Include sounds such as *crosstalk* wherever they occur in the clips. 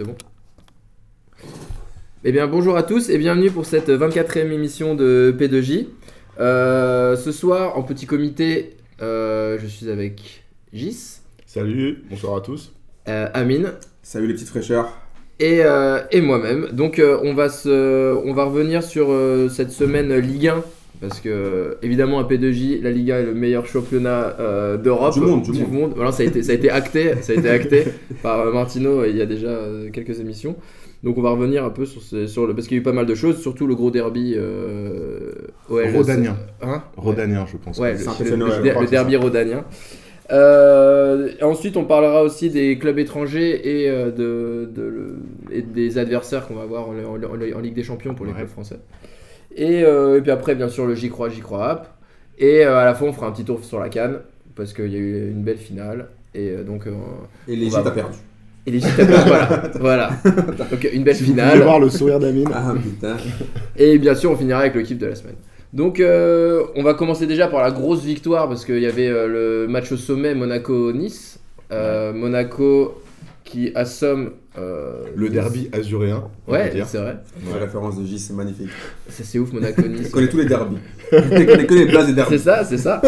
C'est bon. Eh bien, bonjour à tous et bienvenue pour cette 24e émission de P2J. Euh, ce soir, en petit comité, euh, je suis avec Gis, Salut, bonsoir à tous. euh, Amine Salut les petites fraîcheurs. et, euh, et moi-même. Donc, euh, on, va se, on va revenir sur euh, cette semaine Ligue 1. Parce que, évidemment, à P2J, la Ligue 1 est le meilleur championnat euh, d'Europe. Du monde, du monde. Voilà, ça, a été, ça a été acté, ça a été acté *laughs* par Martino il y a déjà euh, quelques émissions. Donc on va revenir un peu sur, ce- sur le parce qu'il y a eu pas mal de choses, surtout le gros derby euh, OL. Rodanien. Hein? Rodanien, je pense. Ouais, le, le- le der- le derby ça. rhodanien. Euh, ensuite, on parlera aussi des clubs étrangers et, euh, de, de le- et des adversaires qu'on va avoir en, en- en Ligue des Champions pour les Ouais. clubs français. Et, euh, et puis après, bien sûr, le J'y crois, J'y crois app. Et euh, à la fin, on fera un petit tour sur la canne parce qu'il y a eu une belle finale. Et euh, donc, euh, Et On l'Égypte va- a perdu. et les Gitanes, voilà, *laughs* voilà. Donc une belle Si vous voulez finale. voir le sourire d'Amine. Ah putain. *laughs* Et bien sûr, on finira avec le kiff de la semaine. Donc, euh, on va commencer déjà par la grosse victoire parce qu'il y avait euh, le match au sommet Monaco-Nice. Euh, Monaco qui assomme. Euh, Le derby azuréen. Ouais, c'est vrai. La référence de J, c'est magnifique. Ça, c'est ouf, Il Monaco-Nice. connaît tous les derbys. *laughs* Il connaît que les places des C'est derbys. ça, c'est ça.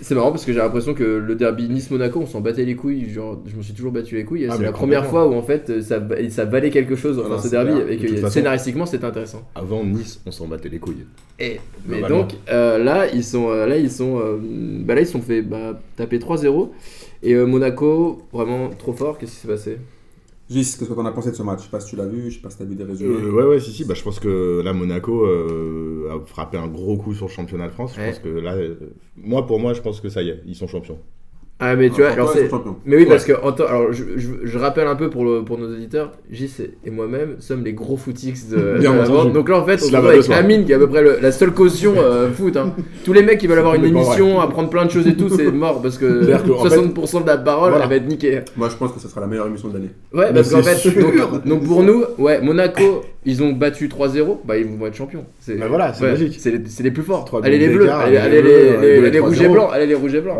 C'est marrant parce que j'ai l'impression que le derby Nice-Monaco, on s'en battait les couilles. Genre, je me suis toujours battu les couilles. Ah, c'est mais la première fois où en fait ça, ça valait quelque chose enfin, Voilà, ce c'est derby clair. et que façon- scénaristiquement c'était intéressant. Avant Nice, on s'en battait les couilles. Et, mais Globalement. donc euh, là ils sont euh, là ils sont euh, bah là ils sont fait bah, taper 3-0 et euh, Monaco vraiment trop fort qu'est-ce qui s'est passé? J, qu'est-ce que t'en as pensé de ce match? Je sais pas si tu l'as vu, je sais pas si t'as vu des résumés. Euh, ouais, ouais, si, si. Bah, je pense que là, Monaco euh, a frappé un gros coup sur le championnat de France. Je Ouais. pense que là, euh, moi, pour moi, je pense que ça y est, ils sont champions. Ah mais tu vois Encore alors c'est mais oui parce que en temps- alors je, je, je rappelle un peu pour, le, pour nos auditeurs Gis et moi-même sommes les gros footix de, Bien *laughs* de la vente. donc là en fait on se retrouve avec. Amine qui est à peu près le- la seule caution euh, *laughs* foot hein. tous les mecs qui veulent avoir une émission apprendre plein de choses et tout c'est mort parce que C'est-à-dire que, en 60% de la parole Voilà. elle va être niquée Moi, je pense que ce sera la meilleure émission de l'année. Ouais, Mais parce qu'en c'est fait, donc, donc pour nous, ouais, Monaco, ils ont battu 3-0, bah ils vont être champions. C'est Bah voilà, c'est ouais, logique. C'est les, les plus forts. Allez les bleus, allez, les rouges et 3-0. blancs, allez les rouges et blancs.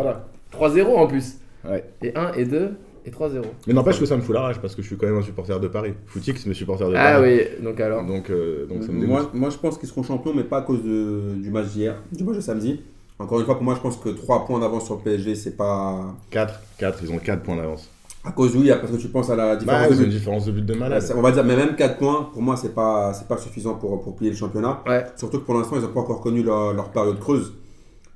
Voilà. 3-0 en plus. Ouais. Et 1 et 2 et 3-0. Mais n'empêche que ça me fout la rage parce que je suis quand même un supporter de Paris. Footix, mais supporter de Ah Paris. oui, donc alors. Donc, euh, donc ça me moi, moi, je pense qu'ils seront champions, mais pas à cause de- du match d'hier, du match de samedi. Encore une fois, pour moi, je pense que 3 points d'avance sur le PSG, c'est pas. 4, 4, ils ont 4 points d'avance. À cause, oui, parce que tu penses à la Bah, différence ont de une but. différence de but de malade. on va dire, mais même 4 points, pour moi, c'est pas, c'est pas suffisant pour, pour plier le championnat. Ouais. Surtout que pour l'instant, ils n'ont pas encore connu leur, leur période creuse.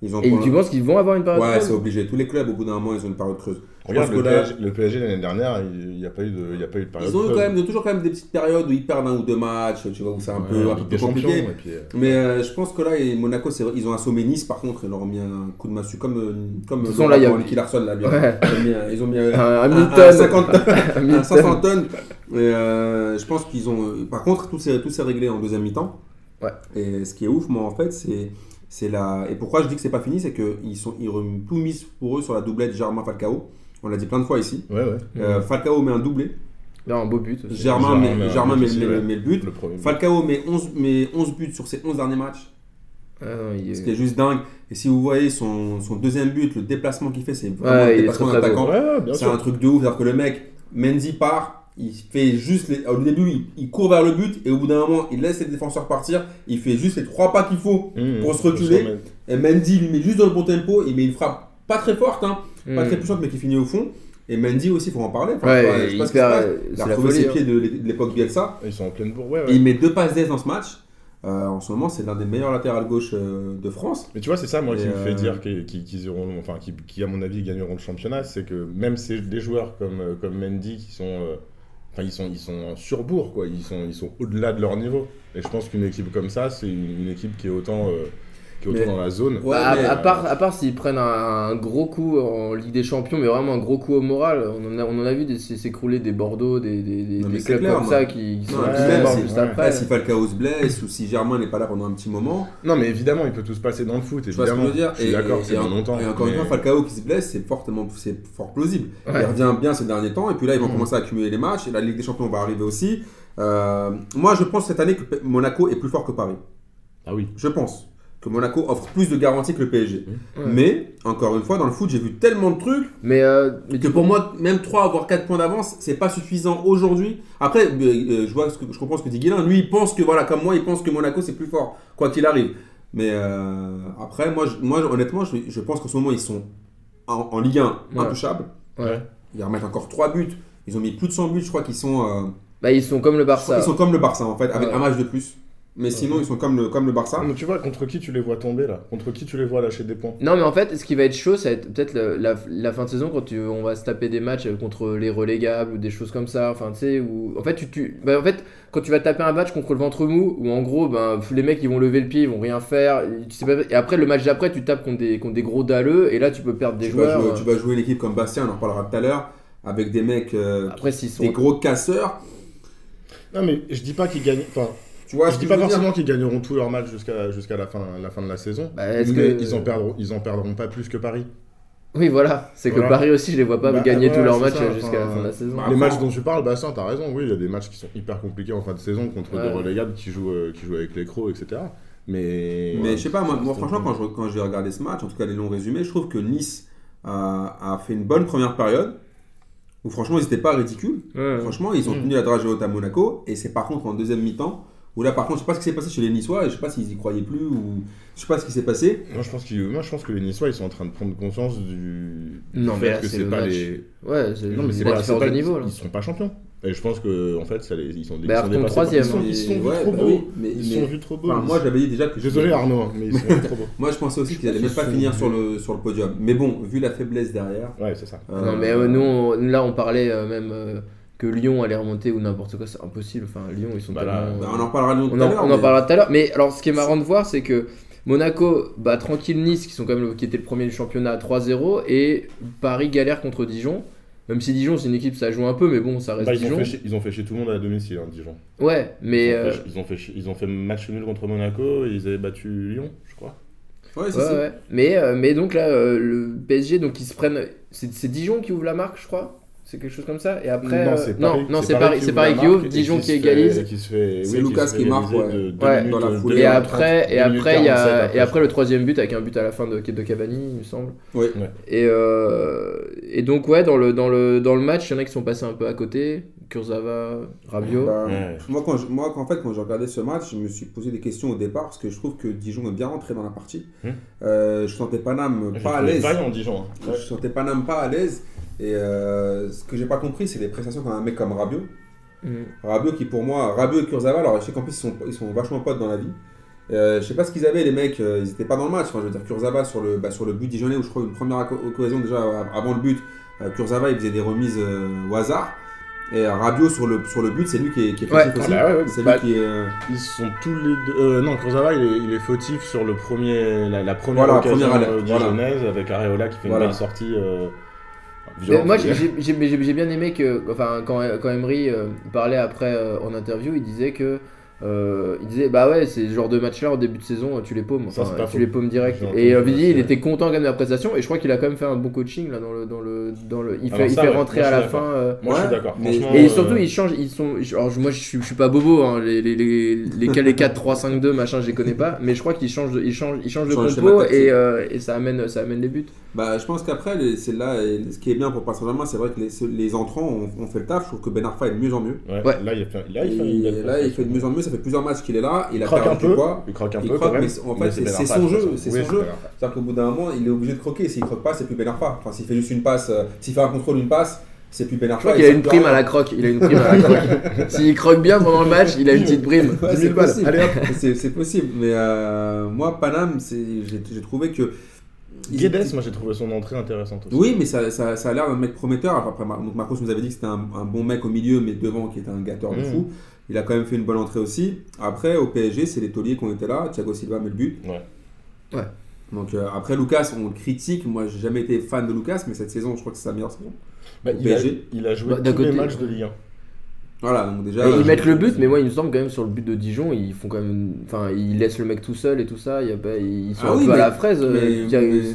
Ils ont Et tu penses qu'ils vont avoir une période Ouais, creuse c'est obligé. Tous les clubs, au bout d'un moment, ils ont une période creuse. Regarde, le là, PSG, le PSG l'année dernière, il n'y a, pas eu de- il y a pas eu de période. ils ont eu creuse. quand même, ils ont toujours quand même des petites périodes où ils perdent un ou deux matchs, tu vois, où c'est un Ouais, peu, un peu compliqué. Puis, euh, Mais euh, je pense que là, et Monaco, ils ont assommé Nice, par contre, ils leur ont mis un coup de massue comme, euh, comme façon, là, il y a- Nicky Larson, là, lui. Ouais. Ils ont mis, un- ils ont mis un, *laughs* Un un- Hamilton. un 50 tonnes, *laughs* un Hamilton. 500 tonnes. Et, euh, je pense qu'ils ont. Par contre, tout s'est tout s'est réglé en deuxième mi-temps. Ouais. Et ce qui est ouf, moi, en fait, c'est. C'est la... Et pourquoi je dis que c'est pas fini, c'est qu'ils sont... ils ont tout mis pour eux sur la doublette Germain-Falcao. On l'a dit plein de fois ici. Ouais, ouais. Euh, Falcao met un doublé. Là, un beau but. aussi. Germain, Germain met, met un Germain met, aussi, met- ouais. met le but. Le. Falcao met 11, met 11 buts sur ses 11 derniers matchs. Ah est- Ce qui est juste dingue. Et si vous voyez son, son deuxième but, le déplacement qu'il fait, c'est vraiment est déplacement d'attaquant. Ouais, ouais, bien C'est un truc de ouf. C'est-à-dire que le mec, Mendy part, il fait juste. Les... Au début, il, il court vers le but et au bout d'un moment, il laisse les défenseurs partir. Il fait juste les trois pas qu'il faut. Mmh, pour se reculer. Et Mendy lui met juste dans le bon tempo. Il met une frappe pas très forte, hein, pas Hmm. très puissante, mais qui finit au fond. Et Mendy aussi, il faut en parler. Enfin, Ouais, je sais pas- je sais pas ce qui se hyper- passe. c'est Il a retrouvé ses hein. pieds de l'é- de l'époque Bielsa. Ils sont en pleine bourre, ouais, Et ouais. il met deux passes d'aise dans ce match. Euh, en ce moment, c'est l'un des meilleurs latérales gauche euh, de France. Mais tu vois, c'est ça, moi, qui Et, me fait euh, dire qu'ils auront, enfin, qui, qui, à mon avis, gagneront le championnat, c'est que même ces, des joueurs comme, comme Mendy qui sont, euh, enfin, ils sont, ils sont en surbourg, quoi. Ils sont, au-delà de leur niveau. Et je pense qu'une équipe comme ça, c'est une, une équipe qui est autant, euh, qui est autant Mais- dans la zone. Ouais, Bah, à- mais- à, part, à part s'ils prennent un, un gros coup en Ligue des Champions, mais vraiment un gros coup au moral, on en a, on en a vu s'écrouler des Bordeaux, des, des, des- Non, clubs clair, comme moi. ça qui, qui sont Non, sont morts c'est- juste ouais. après. Ouais, si Falcao se blesse ou si Germain n'est pas là pendant un petit moment. Non, mais évidemment, il peut tout se passer dans le foot, évidemment. je veux dire Je suis Et- d'accord, et- c'est et dans en- longtemps. Et encore une fois, Falcao qui se blesse, c'est fortement, c'est fort plausible. Ouais. Il revient bien ces derniers temps, et puis là, ils vont Mhm. commencer à accumuler les matchs, et la Ligue des Champions va arriver aussi. Euh, moi, je pense cette année que Monaco est plus fort que Paris. Ah oui. Je pense. Que Monaco offre plus de garanties que le PSG. Ouais. Mais, encore une fois, dans le foot, j'ai vu tellement de trucs Mais, euh, mais que pour moi, même 3 voire 4 points d'avance, c'est pas suffisant aujourd'hui. Après, euh, euh, je vois ce que je comprends ce que dit Guilain. Lui, il pense que, voilà, comme moi, il pense que Monaco c'est plus fort, quoi qu'il arrive. Mais euh, après, moi, je- moi honnêtement, je, je pense qu'en ce moment, ils sont en, en Ligue 1 Ouais. intouchables. Ouais. Ils remettent encore 3 buts. Ils ont mis plus de 100 buts, je crois qu'ils sont. euh, Bah, ils sont comme le Barça. qu'ils sont comme le Barça en fait, avec Ouais. un match de plus. Mais sinon, ils sont comme le, comme le Barça. Mais tu vois, contre qui tu les vois tomber là? Contre qui tu les vois lâcher des points? Non, mais en fait, ce qui va être chaud, ça va être peut-être la, la fin de saison quand tu, on va se taper des matchs contre les relégables ou des choses comme ça. Enfin, tu sais, où. En fait, tu, tu- bah, en fait, quand tu vas taper un match contre le ventre mou, où en gros, ben, les mecs ils vont lever le pied, ils vont rien faire. et Tu sais pas, et après, le match d'après, tu tapes contre des, contre des gros dalleux, et là, tu peux perdre des tu, vas joueurs. jouer, tu vas jouer une équipe comme Bastien, on en reparlera tout à l'heure, avec des mecs, euh, Après, s'ils sont. des gros casseurs. Non, mais je dis pas qu'ils gagnent. Enfin, Tu vois je dis pas forcément qu'ils gagneront tous leurs matchs jusqu'à jusqu'à la, fin, la fin de la saison. Bah, est-ce mais que- ils, en perdront, ils en perdront pas plus que Paris. Oui, voilà. C'est que. Paris aussi, je les vois pas Bah, gagner tous leurs matchs jusqu'à la fin de la saison. bah, les matchs on- dont tu parles, bah ça, t'as raison. Oui, il y a des matchs qui sont hyper compliqués en fin de saison contre Ouais. des relégables qui jouent, euh, qui jouent avec les crocs, etc. Mais. Mais je sais pas, moi, franchement, quand je- quand j'ai regardé ce match, en tout cas les longs résumés, je trouve que Nice a, a fait une bonne première période où franchement ils n'étaient pas ridicules. Ouais. Franchement, ils ont Mm. tenu la dragée haute à Monaco et c'est par contre en deuxième mi-temps où là par contre, je sais pas ce qui s'est passé chez les Niçois et je sais pas s'ils y croyaient plus ou je sais pas ce qui s'est passé. Moi je, pense qu'ils- moi, je pense que les Niçois, ils sont en train de prendre conscience du, du Non, mais fait là, que c'est pas match. les. Ouais, c'est Non, mais c'est pas, c'est différence pas- de niveau là. Ils sont pas champions. Et je pense que en fait, ça les, ils sont, ils Bah, sont par- troisième, Ils sont, hein. ils sont Ouais, trop bah beaux. oui, mais- ils mais- sont vus trop beaux. Enfin, moi j'avais dit déjà que Désolé Arnaud, hein, mais ils sont *laughs* vus trop beaux. Moi je pensais aussi qu'ils allaient même pas finir sur le, sur le podium. Mais bon, vu la faiblesse derrière. Ouais, c'est ça. euh, Non, mais euh, nous, là, on parlait euh, même que Lyon allait remonter ou n'importe quoi, c'est impossible. Enfin, Lyon, ils sont Bah là, tellement. bah, on en reparlera Lyon tout on à en, l'heure. on en parlera tout à l'heure. Mais alors, ce qui est marrant de voir, c'est que Monaco bat tranquille Nice, qui, sont quand même le- qui était le premier du championnat à 3-0, et Paris galère contre Dijon. Même si Dijon, c'est une équipe, ça joue un peu, mais bon, ça reste Bah, ils, ont Dijon. fait chier, ils ont fait chier tout le monde à domicile, hein, Dijon. Ouais, mais. ils, ont euh, fait, ils, ont fait chier- ils ont fait match nul contre Monaco et ils avaient battu Lyon, je crois. Ouais, c'est ouais, ça. ouais. Mais, euh, mais donc là, euh, le PSG, donc ils se prennent. C'est Dijon qui ouvre la marque, je crois? C'est quelque chose comme ça Et après. non, euh, c'est non, Paris, non, c'est Paris, c'est Paris qui ouvre, Dijon qui égalise. C'est oui, Lucas qui marque, ouais. dans la foulée. Et après, 30, et après, il y 47 a, après, et après le troisième but avec un but à la fin de, de Cavani, il me semble. Oui. Et, euh, et donc, ouais, dans le, dans, le, dans le match, il y en a qui sont passés un peu à côté. Kurzawa, Rabiot. Bah, Ouais. Moi, quand je- moi, en fait, quand j'ai regardé ce match, je me suis posé des questions au départ parce que je trouve que Dijon est bien rentré dans la partie. Hmm. Euh, je sentais Paname pas à l'aise. vaillant Dijon. hein. Ouais. Je sentais Paname pas à l'aise. Et euh, ce que j'ai pas compris, c'est les prestations d'un mec comme Rabiot. Mm. Rabiot qui, pour moi, Rabiot et Kurzawa, alors je sais qu'en plus, ils sont, ils sont vachement potes dans la vie. Euh, je sais pas ce qu'ils avaient, les mecs, euh, ils étaient pas dans le match. Enfin, je veux dire, Kurzawa sur le, bah, sur le but dijonnais, où je crois une première occasion déjà avant le but, euh, Kurzawa il faisait des remises euh, au hasard. Et Rabiot sur le, sur le but, c'est lui qui est, qui est Ouais. fautif aussi. Ah bah ouais, ouais. C'est Bah, lui qui est. euh, Ils sont tous les deux. euh, non, Kurzawa, il est, il est fautif sur le premier, la, la première Voilà, occasion première voilà. avec Areola qui fait Voilà. une belle sortie. euh, moi, j'ai bien aimé que, enfin, quand, quand Emery euh, parlait après euh, en interview, il disait que, euh, il disait, bah ouais, c'est ce genre de match-là au début de saison, tu les paumes, enfin, tu les paumes direct. Et euh, Vidi, il était content quand même de la prestation, et je crois qu'il a quand même fait un bon coaching là dans le, dans le, dans le, il fait, il fait ouais, rentrer moi, à la fin. euh, Moi, je suis d'accord. Et euh, surtout, ils changent, ils sont. Alors, moi, je suis, je suis pas bobo, hein, les, les, les, les, les 4, 3, 5, 2, machin, je les connais pas, mais je crois qu'ils changent, de- ils changent, ils changent de compo et, euh, et ça, amène, ça amène les buts. Bah, je pense qu'après, c'est là, ce qui est bien pour Paris Saint-Germain, c'est vrai que les, les entrants ont, ont fait le taf. Je trouve que Ben Arfa est de mieux en mieux. ouais, Ouais. Là, il fait, là, il fait, Et une belle là, il fait de mieux en mieux. Fait plusieurs matchs qu'il est là. Il Il a croque un perdu peu. poids. Il croque un Il peu croque, quand même. mais en fait, mais c'est- son jeu, c'est Oui, son jeu. C'est-à-dire qu'au bout d'un moment, il est obligé de croquer. S'il croque pas, c'est plus Ben Arfa. Enfin, s'il fait juste une passe, euh, s'il fait un contrôle, une passe, c'est plus Ben Je Arfa. crois il qu'il a une prime à la croque. Il a une prime à la croque. *laughs* S'il croque bien pendant le match, il a une petite prime. Ouais, 10 c'est 000 balles. possible. *laughs* C'est. Mais euh, moi, Paname, c'est- j'ai trouvé que. Guedes, moi, j'ai trouvé son entrée intéressante aussi. Oui, mais ça, ça, ça a l'air d'un mec prometteur. Après, Marcos nous avait dit que c'était un, un bon mec au milieu, mais devant qui était un gâteur de Mm. fou. Il a quand même fait une bonne entrée aussi. Après, au PSG, c'est les tauliers qui ont été là. Thiago Silva met le but. Ouais. Ouais. Donc euh, après, Lucas, on le critique. Moi, j'ai jamais été fan de Lucas, mais cette saison, je crois que c'est sa meilleure saison. Bah, Au il, a, PSG. il a joué Bah, d'un tous les côté- matchs de Ligue 1. Voilà, donc déjà. Et euh, ils mettent le but, mais moi il me semble quand même sur le but de Dijon, ils font quand même, enfin ils laissent le mec tout seul et tout ça. Il y a pas, ils sont Ah un oui, peu à mais- la fraise. Mais, euh,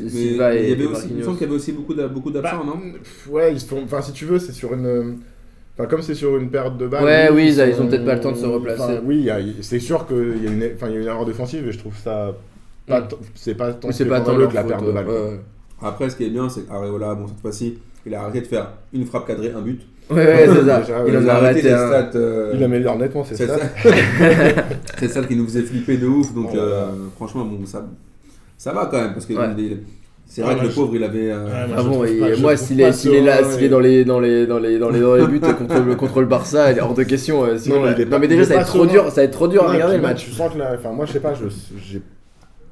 mais Silva il et, y avait et aussi, il me semble qu'il y avait aussi beaucoup d'a- beaucoup d'absents, Bah, non? Ouais, ils se font. Enfin, si tu veux, c'est sur une. Enfin, comme c'est sur une perte de balle. Ouais, oui, ils a- ils ont peut-être pas le temps de se replacer. Enfin, oui, c'est sûr qu'il y, a une- enfin, il y a une erreur défensive et je trouve ça pas Mm. c'est pas tant, Mais c'est pas tant que la perte de balle. ouais, quoi. ouais. Après, ce qui est bien, c'est qu'Areola, bon, cette fois-ci, il a arrêté de faire une frappe cadrée, un but. Ouais, ouais, c'est ça. *laughs* Il Il a arrêté les un. stats. euh, Il améliore nettement ses C'est stats. ça. *laughs* c'est ça qui nous faisait flipper de ouf. Donc, Oh euh, franchement, bon, ça, ça va quand même. Parce que Ouais. C'est vrai que le je- pauvre, il avait. euh, Ah je bon, trouve et pas- je moi, s'il est, s'il est là, s'il est dans les, dans les, dans les, dans les, dans les *laughs* buts contre le, contre le Barça, il est hors de question. euh, Sinon, Non, mais euh, déjà, ça va être trop dur, ça va être trop dur à regarder le match. Tu sens que enfin, moi, je sais pas, je, j'ai...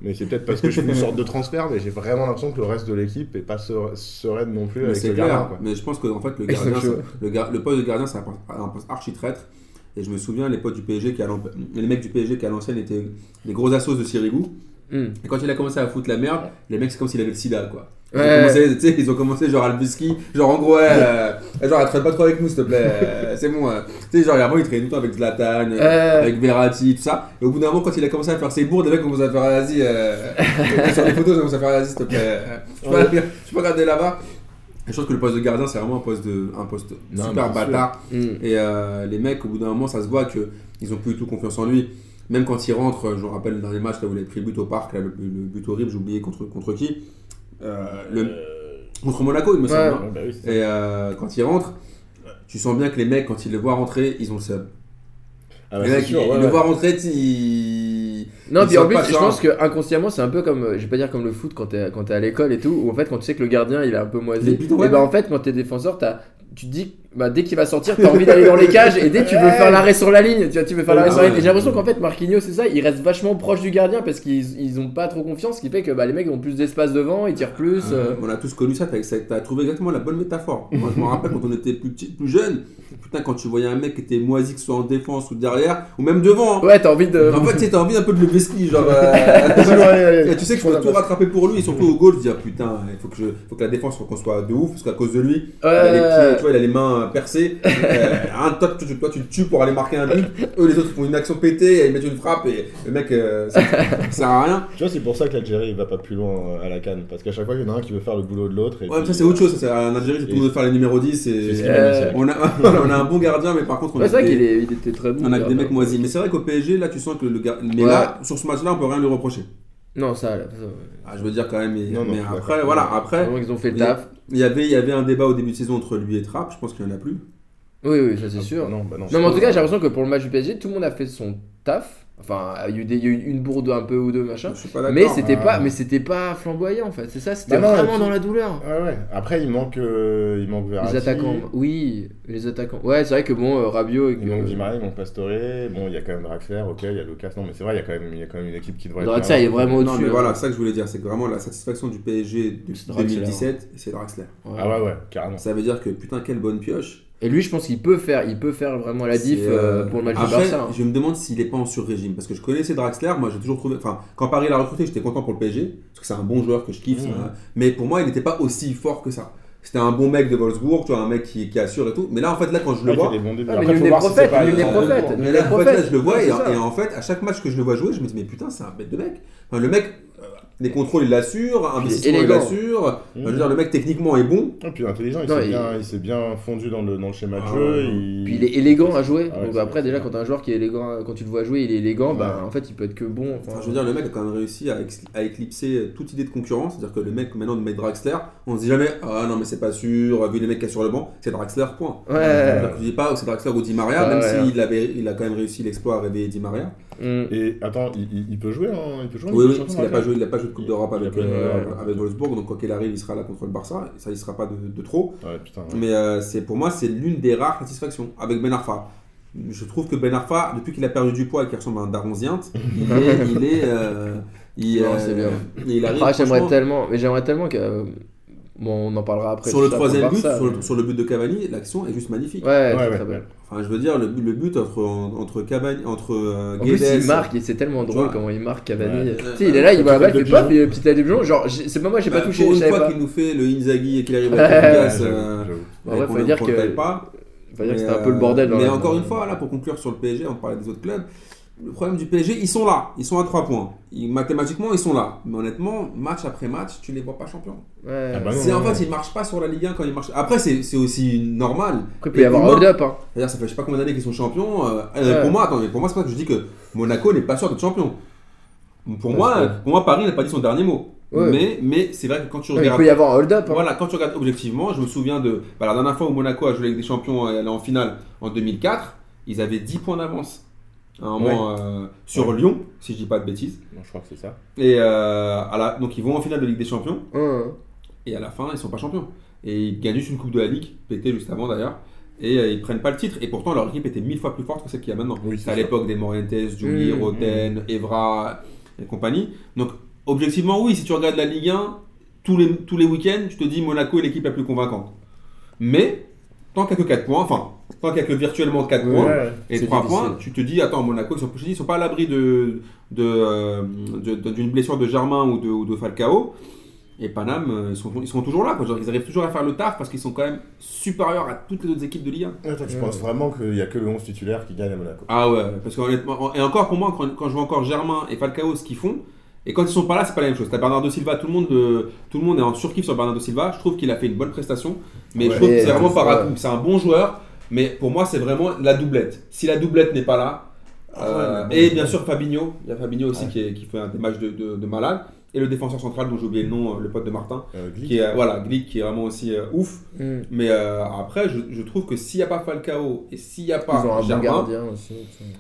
mais c'est peut-être parce que je fais une sorte de transfert, mais j'ai vraiment l'impression que le reste de l'équipe est pas ser- sereine non plus mais avec c'est le clair. gardien. Quoi. Mais je pense que en fait, le, gardien, le, gar- le poste de gardien, c'est un poste, archi traître. Et je me souviens, les potes du PSG, qui à l'an- les mecs du PSG qui à l'ancienne étaient les gros assos de Sirigu. Hmm. Et quand il a commencé à foutre la merde, les mecs, c'est comme s'il avait le sida, quoi. Ils, Ouais. ont commencé, tu sais, ils ont commencé genre Albuski, genre en gros, ouais, euh, genre, traîne pas trop avec nous, s'il te plaît, euh, c'est bon. euh. Tu sais, genre, avant, il traînait tout le temps avec Zlatan, avec Verratti, tout ça. Et au bout d'un moment, quand il a commencé à faire ses bourdes, les mecs commencent à faire, vas-y, euh, *laughs* sur les photos, ils commencent à faire, vas-y, s'il te plaît. Tu peux, Ouais. peux regarder là-bas. Je pense que le poste de gardien, c'est vraiment un poste, de, un poste Non, super bâtard. Hmm. Et euh, les mecs, au bout d'un moment, ça se voit qu'ils ont plus du tout confiance en lui. Même quand il rentre, je me rappelle le dernier match là où il avait pris le but au parc, là, le, le but horrible, j'ai oublié contre, contre qui Euh, le- Euh, Contre Monaco, il me semble. Ouais. hein. bah oui. Et euh, quand il rentre, tu sens bien que les mecs, quand ils le voient rentrer, ils ont le seum. Ah, bah, les mecs, sûr, ils, ouais, ils le voient rentrer, tu- ils. Non, ils puis en plus, je pense que inconsciemment, c'est un peu comme, je vais pas dire comme le foot quand t'es quand t'es à l'école et tout, où en fait, quand tu sais que le gardien il est un peu moisi, et bah en fait, quand t'es défenseur, t'as, tu te dis, bah dès qu'il va sortir, t'as envie d'aller dans les cages et dès que tu veux faire l'arrêt sur la ligne, tu vois, tu veux faire l'arrêt sur la ligne. Et j'ai l'impression qu'en fait, Marquinhos, c'est ça, il reste vachement proche du gardien parce qu'ils ils ont pas trop confiance, ce qui fait que bah, les mecs ont plus d'espace devant, ils tirent plus. euh, On a tous connu ça, t'as trouvé exactement la bonne métaphore. Moi, je me rappelle quand on était plus, petit, plus jeune, putain, quand tu voyais un mec qui était moisi, que ce soit en défense ou derrière, ou même devant. hein. Ouais, t'as envie de. En fait, tu sais, t'as envie un peu de le ski, genre. euh, *laughs* Et tu sais que je peux tout rattraper pour lui et surtout au goal, je dis ah putain, il faut que, je, faut que la défense faut qu'on soit de ouf parce qu'à cause de lui, il, a les pieds, tu vois, il a les mains percées. Euh, un, toi, tu, toi, tu le tues pour aller marquer un but. Eux les autres ils font une action pétée, ils mettent une frappe et le mec euh, ça, ça *laughs* sert à rien. Tu vois, c'est pour ça que l'Algérie il va pas plus loin euh, à la canne. Parce qu'à chaque fois, il y en a un qui veut faire le boulot de l'autre. et Ouais, puis, ça c'est autre chose. Ça, c'est- en Algérie, c'est tout le monde veut faire les numéros 10. C'est Et... Euh, On, a, *laughs* on a un bon gardien, mais par contre, on Ouais, a, c'est vrai des, qu'il est- il était très bon. on a des mecs moisis. Mais c'est vrai qu'au PSG, là, tu sens que le gars. Mais Ouais. là, sur ce match-là, on peut rien lui reprocher. Non, ça, là, ça, ouais. Ah, je veux dire quand même. mais- Non, mais après, voilà, après. Ils ont fait le il- taf. Il y, avait, il y avait un débat au début de saison entre lui et Trapp, je pense qu'il n'y en a plus. Oui, oui, ça c'est Ah, sûr. Non, bah non. Non, mais en tout cas, j'ai l'impression que pour le match du PSG, tout le monde a fait son taf. Enfin, il y a eu, des- il y a eu une bourde un peu ou deux, machin. Je suis pas d'accord. Mais c'était Ah. pas, mais c'était pas flamboyant en fait. C'est ça, c'était Bah vraiment puis- dans la douleur. Ouais, ouais. Après, il manque, euh, il manque Verratti. Les attaquants, oui, les attaquants. Ouais, c'est vrai que bon, euh, Rabiot et que. Il manque Di Maria, il manque Pastore. Bon, il y a quand même Draxler, ok, il y a Lucas. Non, mais c'est vrai, il y a quand même, il y a quand même une équipe qui devrait Draxler, il est vraiment Non, au-dessus. mais hein. voilà, c'est ça que je voulais dire, c'est que vraiment la satisfaction du PSG de C'est Draxler. 2017, c'est Draxler. Ouais. Ah ouais, ouais, carrément. Ça veut dire que putain, quelle bonne pioche. Et lui, je pense qu'il peut faire, il peut faire vraiment la diff euh, euh, pour le match du Après, Barça. hein. je me demande s'il est pas en sur-régime. Parce que je connaissais Draxler, moi j'ai toujours trouvé. Enfin, quand Paris l'a recruté, j'étais content pour le PSG. Parce que c'est un bon joueur que je kiffe. Ça. Mais pour moi, il n'était pas aussi fort que ça. C'était un bon mec de Wolfsburg, tu vois, un mec qui, qui assure et tout. Mais là, en fait, là, quand je le vois. des. Ah, mais n'est voir si prophète, c'est pas- nul n'est euh, prophète. Mais là, en fait, là, prophètes, je le vois et, en fait, à chaque match que je le vois jouer, je me dis, mais putain, c'est un bête de mec. Enfin, le mec, euh, les contrôles, il l'assure, investissement, il l'assure. Enfin, je veux Mhm. dire, le mec, techniquement, est bon. Et puis intelligent, il s'est il- bien, il s'est bien fondu dans le, dans le schéma de Ah, jeu. ouais. il... Puis il est élégant à jouer. Ah ouais, Donc après, déjà, quand t'as un joueur qui est élégant, quand tu le vois jouer, il est élégant, bah Ouais. en fait, il peut être que bon. Enfin, Enfin, je veux dire, le mec a quand même réussi à, éclipser toute idée de concurrence. C'est-à-dire que le mec, maintenant, de mettre Draxler, on se dit jamais, ah non, mais c'est pas sûr, vu les mecs qui sont sur le banc, c'est Draxler, point. Ouais. Je dis pas que c'est Draxler ou Di Maria, même ouais. s'il avait, il a quand même réussi l'exploit à réveiller Di Maria. Mm. Et attends, il, peut jouer en, il peut jouer Oui, oui, parce qu'il a pas joué, il a pas joué de Coupe d'Europe avec, euh, avec Wolfsburg, donc quoi qu'il arrive, il sera là contre le Barça. Ça, il sera pas de, de trop. Ouais, putain. ouais. Mais euh, c'est pour moi, c'est l'une des rares satisfactions avec Ben Arfa. Je trouve que Ben Arfa, depuis qu'il a perdu du poids et qu'il ressemble à un daron Zient, *laughs* il est. il est euh, il, Non, euh, c'est bien. il arrive. Ah, j'aimerais tellement, mais j'aimerais tellement que. Euh, Bon, on en parlera après. Sur le troisième but, sur le, mais- sur le but de Cavani, l'action est juste magnifique. Ouais, Ouais, très, ouais, très ouais. belle. Enfin, je veux dire, le, but- le but entre, entre Cavani, entre euh, En plus, il marque et c'est tellement drôle comment il marque Cavani. Ouais. Tu sais, il est là, il voit la balle, il fait pop, et petit de pigeon. Genre, c'est pas moi, j'ai Bah, pas touché, Pour je une savais fois pas. qu'il nous fait le Inzaghi et qu'il arrive à J'avoue, euh. En vrai, faut le dire que- pas. Faut dire que c'était un peu le euh, bordel. dans Mais encore une fois, là, pour conclure sur le PSG, on parlait des autres clubs. Le problème du PSG, ils sont là, ils sont à 3 points. Ils- mathématiquement, ils sont là. Mais honnêtement, match après match, tu les vois pas champions. Ouais. Ah bah non, C'est en non, fait, ils marchent pas sur la Ligue 1 quand ils marchent. Après, c'est c'est aussi normal. Après, il peut y avoir un hold-up. Hein. C'est-à-dire, ça fait je sais pas combien d'années qu'ils sont champions. euh, euh, Ouais. Pour moi, attends, mais pour moi, c'est pas que je dis que Monaco n'est pas sûr d'être champion. Pour moi, pour moi, Paris n'a pas dit son dernier mot. Ouais. Mais, mais c'est vrai que quand tu Ouais, il regardes. peut y avoir un hold-up. hein. Voilà, quand tu regardes objectivement, je me souviens de bah, la dernière fois où Monaco a joué avec des champions et allé en finale en 2004, ils avaient 10 points d'avance. À un moment euh, sur Ouais. Lyon, si je dis pas de bêtises. Non, je crois que c'est ça. Et euh, à la- donc ils vont en finale de Ligue des Champions et à la fin ils sont pas champions. Et ils gagnent juste une Coupe de la Ligue, pété juste avant d'ailleurs. Et euh, ils prennent pas le titre. Et pourtant leur équipe était mille fois plus forte que celle qu'il y a maintenant. Oui, C'est à l'époque des Morientes, Juli, Mmh. Roten, Evra et compagnie. Donc, objectivement, oui, si tu regardes la Ligue 1, tous les, tous les week-ends, tu te dis Monaco est l'équipe la plus convaincante. Mais, tant qu'il n'y a que 4 points, enfin, tant qu'il n'y a que virtuellement 4 points, Ouais. et c'est 3 difficile. points, tu te dis, attends, Monaco, ils sont, ils sont pas à l'abri de, de, euh, de- de- d'une blessure de Germain ou de, ou de Falcao. Et Paname, euh, ils sont, ils sont toujours là. Quoi. Genre, ils arrivent toujours à faire le taf parce qu'ils sont quand même supérieurs à toutes les autres équipes de Ligue 1. Ouais, toi, tu Ouais. penses vraiment qu'il n'y a que le 11 titulaire qui gagne à Monaco? Ah ouais, parce qu'honnêtement, et encore pour moi, quand, quand je vois encore Germain et Falcao, ce qu'ils font, et quand ils sont pas là, c'est pas la même chose. T'as Bernardo Silva, tout le monde, euh, tout le monde est en surkiff sur Bernardo Silva. Je trouve qu'il a fait une bonne prestation, mais Ouais. je trouve que c'est vraiment par ouais. C'est un bon joueur, mais pour moi, c'est vraiment la doublette. Si la doublette n'est pas là, Ah euh, ouais, et bien sûr Fabinho, il y a Fabinho aussi Ouais. qui, est- qui fait un des matchs de, de- de malade, et le défenseur central dont j'ai oublié le nom, euh, le pote de Martin, Euh, Glick. qui est euh, voilà Glick, qui est vraiment aussi euh, ouf. Hmm. Mais euh, après, je, je trouve que s'il n'y a pas Falcao et s'il n'y a Ils pas ont un bon Germain, gardien aussi.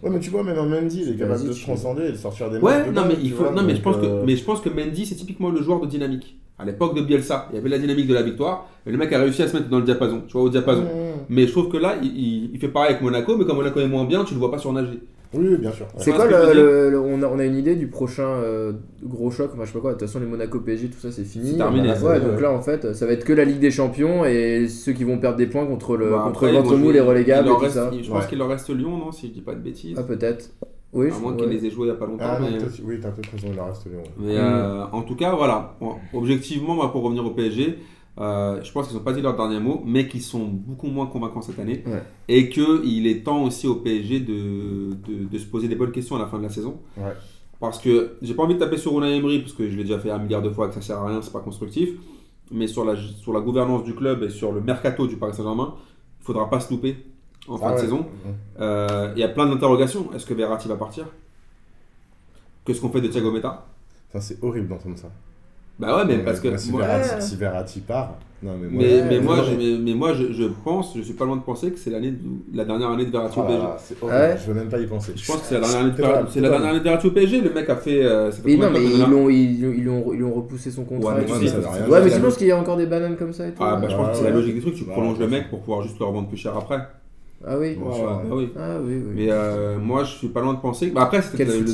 Ouais, mais tu vois, même un Mendy, il est capable de se transcender et de sortir des Ouais, matchs non mais il faut, vois, non mais je pense euh, que, mais je pense que Mendy c'est typiquement le joueur de dynamique. À l'époque de Bielsa, il y avait la dynamique de la victoire, et le mec a réussi à se mettre dans le diapason, tu vois, au diapason. Mmh. Mais je trouve que là, il, il- il fait pareil avec Monaco, mais comme Monaco est moins bien, tu le vois pas surnager. Oui, oui, bien sûr. ouais. C'est quoi le, on, a, on a une idée du prochain euh, gros choc Enfin, je sais pas quoi. De toute façon, les Monaco PSG, tout ça, c'est fini. C'est terminé, Ouais, donc là, en fait, ça va être que la Ligue des Champions et ceux qui vont perdre des points contre le Bah, contre après, les relégables et tout reste- ça. Je pense Ouais. qu'il leur reste Lyon, non, si je dis pas de bêtises. Ah, peut-être. Oui, à moins ouais. qu'il les ait joués il y a pas longtemps. Ah, mais... toi, tu- oui, t'as peut-être raison, il reste Lyon. ouais. Mais euh, en tout cas, voilà. Bon, objectivement, moi, pour revenir au PSG, euh, je pense qu'ils n'ont pas dit leur dernier mot, mais qu'ils sont beaucoup moins convaincants cette année. Ouais. Et qu'il est temps aussi au PSG de, de, de se poser des bonnes questions à la fin de la saison. Ouais. Parce que j'ai pas envie de taper sur Unai Emery, parce que je l'ai déjà fait un milliard de fois que ça sert à rien, c'est pas constructif. Mais sur la, sur la gouvernance du club et sur le mercato du Paris Saint-Germain, il faudra pas se louper en fin Ah de ouais. saison. Euh, Il y a plein d'interrogations. Est-ce que Verratti va partir? Qu'est-ce qu'on fait de Thiago Meta? Enfin, c'est horrible d'entendre ça. Bah ouais, mais parce que. si, moi- Verratti, Ouais. si Verratti part, non mais moi, Mais, Ouais, mais, moi, je, mais, mais moi je, je pense, je suis pas loin de penser que c'est l'année de- la dernière année de Verratti Oh au PSG. là, c'est horrible, Ah ouais je veux même pas y penser. Je pense que c'est la dernière année de, Verratti- c'est la total. dernière année de Verratti au PSG. Le mec a fait. euh, ça fait Mais non, de mais ils l'ont ils, l'ont- ils, l'ont- repoussé son contrat. Ouais, mais tu sais, ça. ça veut rien Ouais, mais dire. tu penses qu'il y a encore des bananes comme ça et tout Ah bah je pense que c'est la logique des trucs. Tu prolonges le mec pour pouvoir juste le revendre plus cher après. Ah oui. Ouais, ouais, ouais. bah oui. Ah oui, oui. Mais euh, moi je suis pas loin de penser. Bah, après c'était le-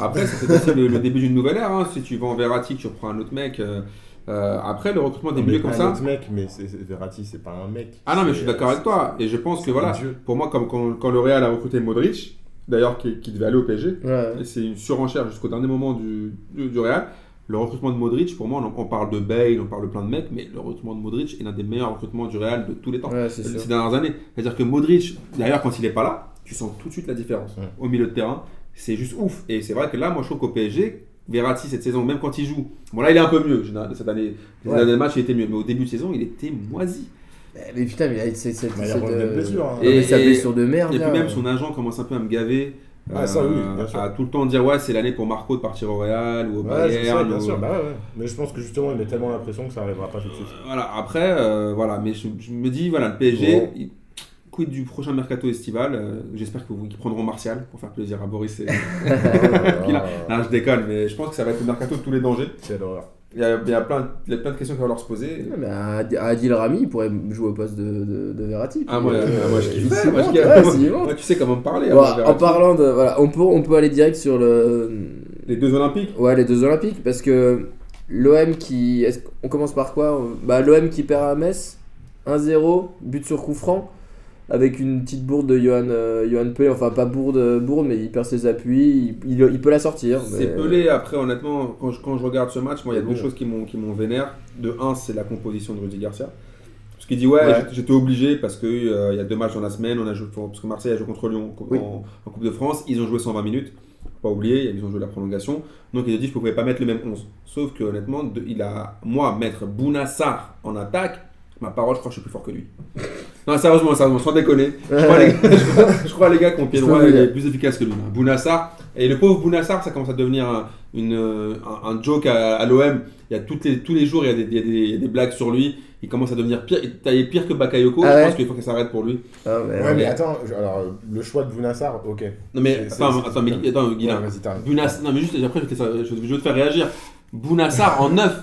Après, aussi le, le début d'une nouvelle ère. hein. Si tu vends Verratti, que tu reprends un autre mec. euh, euh, après, le recrutement des milieux comme un ça. autre mec, mais Verratti, c'est pas un mec. Ah non, mais je suis d'accord avec toi. Et je pense que voilà, un pour moi, comme quand, quand le Real a recruté Modric, d'ailleurs qui, qui devait aller au PSG, Ouais. c'est une surenchère jusqu'au dernier moment du, du, du Real. Le recrutement de Modric, pour moi, on, parle de Bale, on parle de plein de mecs, mais le recrutement de Modric est l'un des meilleurs recrutements du Real de tous les temps. Ouais, c'est sûr. ces dernières années. C'est-à-dire que Modric, d'ailleurs, quand il est pas là, tu sens tout de suite la différence Ouais. au milieu de terrain. C'est juste ouf. Et c'est vrai que là, moi, je trouve qu'au PSG, Verratti, cette saison, même quand il joue, bon là, il est un peu mieux. Cette année, les Ouais. derniers matchs, il était mieux. Mais au début de saison, il était moisi. Mais putain, mais il a cette. euh, blessure, hein. mais Et- sa et- blessure de merde. Et puis là. même son agent commence un peu à me gaver. Ah, ça, oui, bien sûr. À tout le temps dire, ouais, c'est l'année pour Marco de partir au Real ou au Ouais, c'est ça, Bayern. bien ou- sûr. Bah ouais. Mais je pense que justement, il met tellement l'impression que ça arrivera pas tout de suite. Voilà, après, euh, voilà, mais je, je me dis, voilà, le PSG, Bon. il- quid du prochain mercato estival euh, J'espère qu'ils prendront Martial pour faire plaisir à Boris. Et... *laughs* Ah, *laughs* non, je déconne, mais je pense que ça va être le mercato de tous les dangers. Quelle horreur. Il y a, il y a plein, il y a plein de questions qui vont leur se poser. Ouais, mais Ad- Adil Rami, il pourrait jouer au poste de, de, de Verratti. Ah, moi, Euh, ah, moi, je kiffe. s'y Moi, je monte, kiffe. ouais, s'y monte. Moi, tu sais comment me parler. Bon, hein, en parlant de. Voilà, on peut, on peut aller direct sur le. Les deux Olympiques Ouais, les deux Olympiques, parce que l'OM qui. qu'on commence par quoi? Bah, l'OM qui perd à Metz, 1-0, but sur coup franc, avec une petite bourde de Johan, euh, Johan Pelé, enfin pas bourde, bourde, mais il perd ses appuis, il, il- il peut la sortir. C'est mais- pelé. Après, honnêtement, quand je, quand je regarde ce match, moi, il y a deux bon. choses qui m'ont vénère. De un, c'est la composition de Rudy Garcia. Parce qu'il dit, ouais, Ouais. j'étais- obligé parce qu'il y a deux matchs dans la semaine. On a joué, parce que Marseille a joué contre Lyon en, Oui. en- en Coupe de France. Ils ont joué 120 minutes. Pas oublier, ils ont joué la prolongation. Donc il a dit, je ne pouvais pas mettre le même 11. Sauf que, honnêtement, de- il a, moi, mettre Bounassar en attaque, ma parole, je crois que je suis plus fort que lui. Non, sérieusement, sérieusement, sans déconner. Je crois, les gars, *laughs* je crois- je crois les gars qui ont pied droit, est plus efficace que lui. hein. Bounassar. Et le pauvre Bounassar, ça commence à devenir un, une, un, un joke à, à l'OM. Il y a toutes les, tous les jours, il y, a des, il y a des- il y a des blagues sur lui. Il commence à devenir pire. Il est pire que Bakayoko. Ah je ouais pense qu'il faut que ça s'arrête pour lui. Ah, mais- Ouais, mais attends, alors le choix de Bounassar, ok. Non, mais attends, attends, mais, attends, t'arrêtes. Bounassar. Non, mais juste après, je, je, je veux te faire réagir. Bounassar en 9.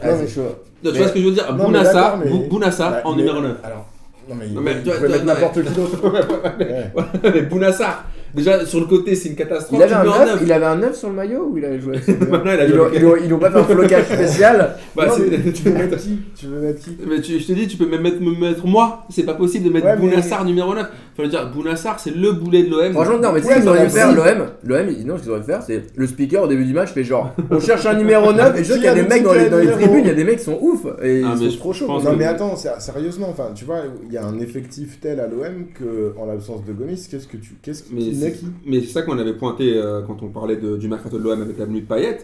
Ah, c'est chaud. Tu Mais- vois ce que je veux dire? Bounassar, mais- Bounassar Bah, en mais- numéro 9. Alors, non mais, Non, mais il vois- pouvait tu mettre n'importe qui d'autre. *laughs* Ouais. mais Bounassar, déjà sur le côté, c'est une catastrophe. Il avait, un le mets en 9, neuf. il avait un 9 sur le maillot ou il avait joué avec son Maintenant, il a Ils joué ils n'ont pas fait un flocage *laughs* spécial. Bah, Non, c'est- mais tu veux mettre qui? Tu veux mettre qui? Mais tu- je te dis, tu peux même mettre, me mettre moi. C'est pas possible de mettre Ouais, mais- Bounassar numéro 9. Faut le dire, Bounassar, c'est le boulet de l'OM. Franchement, non, mais tu sais Ouais, ce qu'ils auraient dû faire, l'OM l'OM, non, ce qu'ils auraient dû faire, c'est le speaker au début du match fait genre, on cherche un numéro 9, et je sais qu'il y a des mecs dans les, dans les tribunes, il y a des mecs qui sont ouf, et Ah, ils sont trop chauds. Non mais attends, sé- sérieusement, enfin, tu vois, il y a un effectif tel à l'OM que, en l'absence de Gomis, qu'est-ce que tu, qu'est-ce Mais c'est mais ça qu'on avait pointé euh, quand on parlait de- du mercato de l'OM avec la venue de Payet.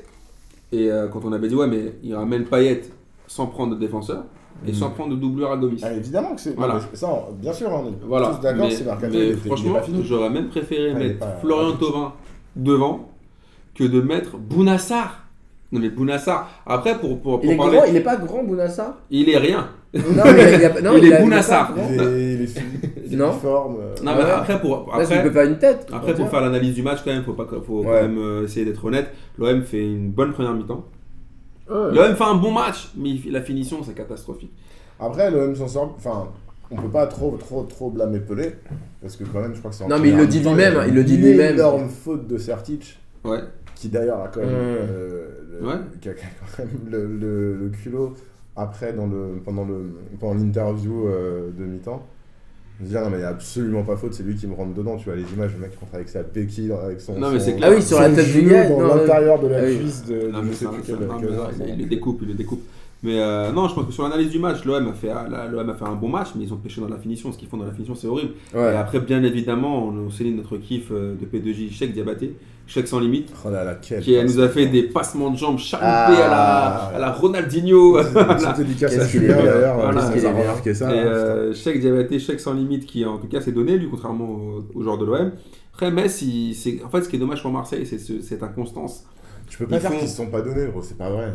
Et euh, quand on avait dit, ouais, mais il ramène Payet sans prendre de défenseur et Mm. sans prendre de doublure à Gomis. Ah, évidemment que c'est. Voilà. ça, on- bien sûr, on est Voilà. tous d'accord, Mais- c'est Mercato, mais franchement, j'aurais même préféré mettre pas- Florian Thauvin devant que de mettre Bounassar. Non mais Bounassar. Après, pour, pour, pour Il est parler, grand, il est pas grand, Bounassar? Il est rien. Non, mais il y a- non, Il est Bounassar. pas. Il est, il est fi- Non. filiforme, euh, Non, mais ouais. après, pour, après, faire une tête. après, pour faire l'analyse du match, quand même, faut, pas, faut quand Ouais. même euh, essayer d'être honnête. L'OM fait une bonne première mi-temps. Ouais. L'OM fait un bon match, mais la finition, c'est catastrophique. Après, l'OM s'en sort. Enfin, on peut pas trop, trop, trop blâmer Pelé. Parce que, quand même, je crois que c'est en Non, mais il le dit lui-même, mi-temps, il le dit lui-même. Une énorme faute de Sertic. Ouais. Qui d'ailleurs a quand même. Mm. euh, le- Ouais. qui a quand même le, le, le culot après, dans le, pendant le pendant l'interview euh, de mi-temps. de dire non, mais il n'y a absolument pas faute, c'est lui qui me rentre dedans. Tu vois, les images, le mec rentre avec sa béquille, avec son. Non, mais c'est clair. Ah oui, sur la tête du gars, Dans l'intérieur de la ah oui. cuisse de, de Non, je mais sais plus quel. il, le découpe, il le découpe. Mais euh, non, je pense que sur l'analyse du match, l'OM a, fait, l'OM a fait un bon match, mais ils ont pêché dans la finition. Ce qu'ils font dans la finition, c'est horrible. Et après, bien évidemment, on, on notre kiff euh, de P2J, Cheikh Diabaté, Cheikh sans limite, Oh là là, quel qui nous a fait des passements de jambes chaloupés Ah. à, la, *laughs* à la Ronaldinho. Petite dédicace à Julien d'ailleurs, Voilà, a remarqué ça. Et là, euh, Cheikh sans limite, qui en tout cas s'est donné, lui, contrairement aux, aux joueurs de l'OM. Après, Metz, il- c'est- en fait, ce qui est dommage pour Marseille, c'est ce- cette inconstance. Tu peux pas ils dire font- qu'ils se sont pas donnés, gros, c'est pas vrai.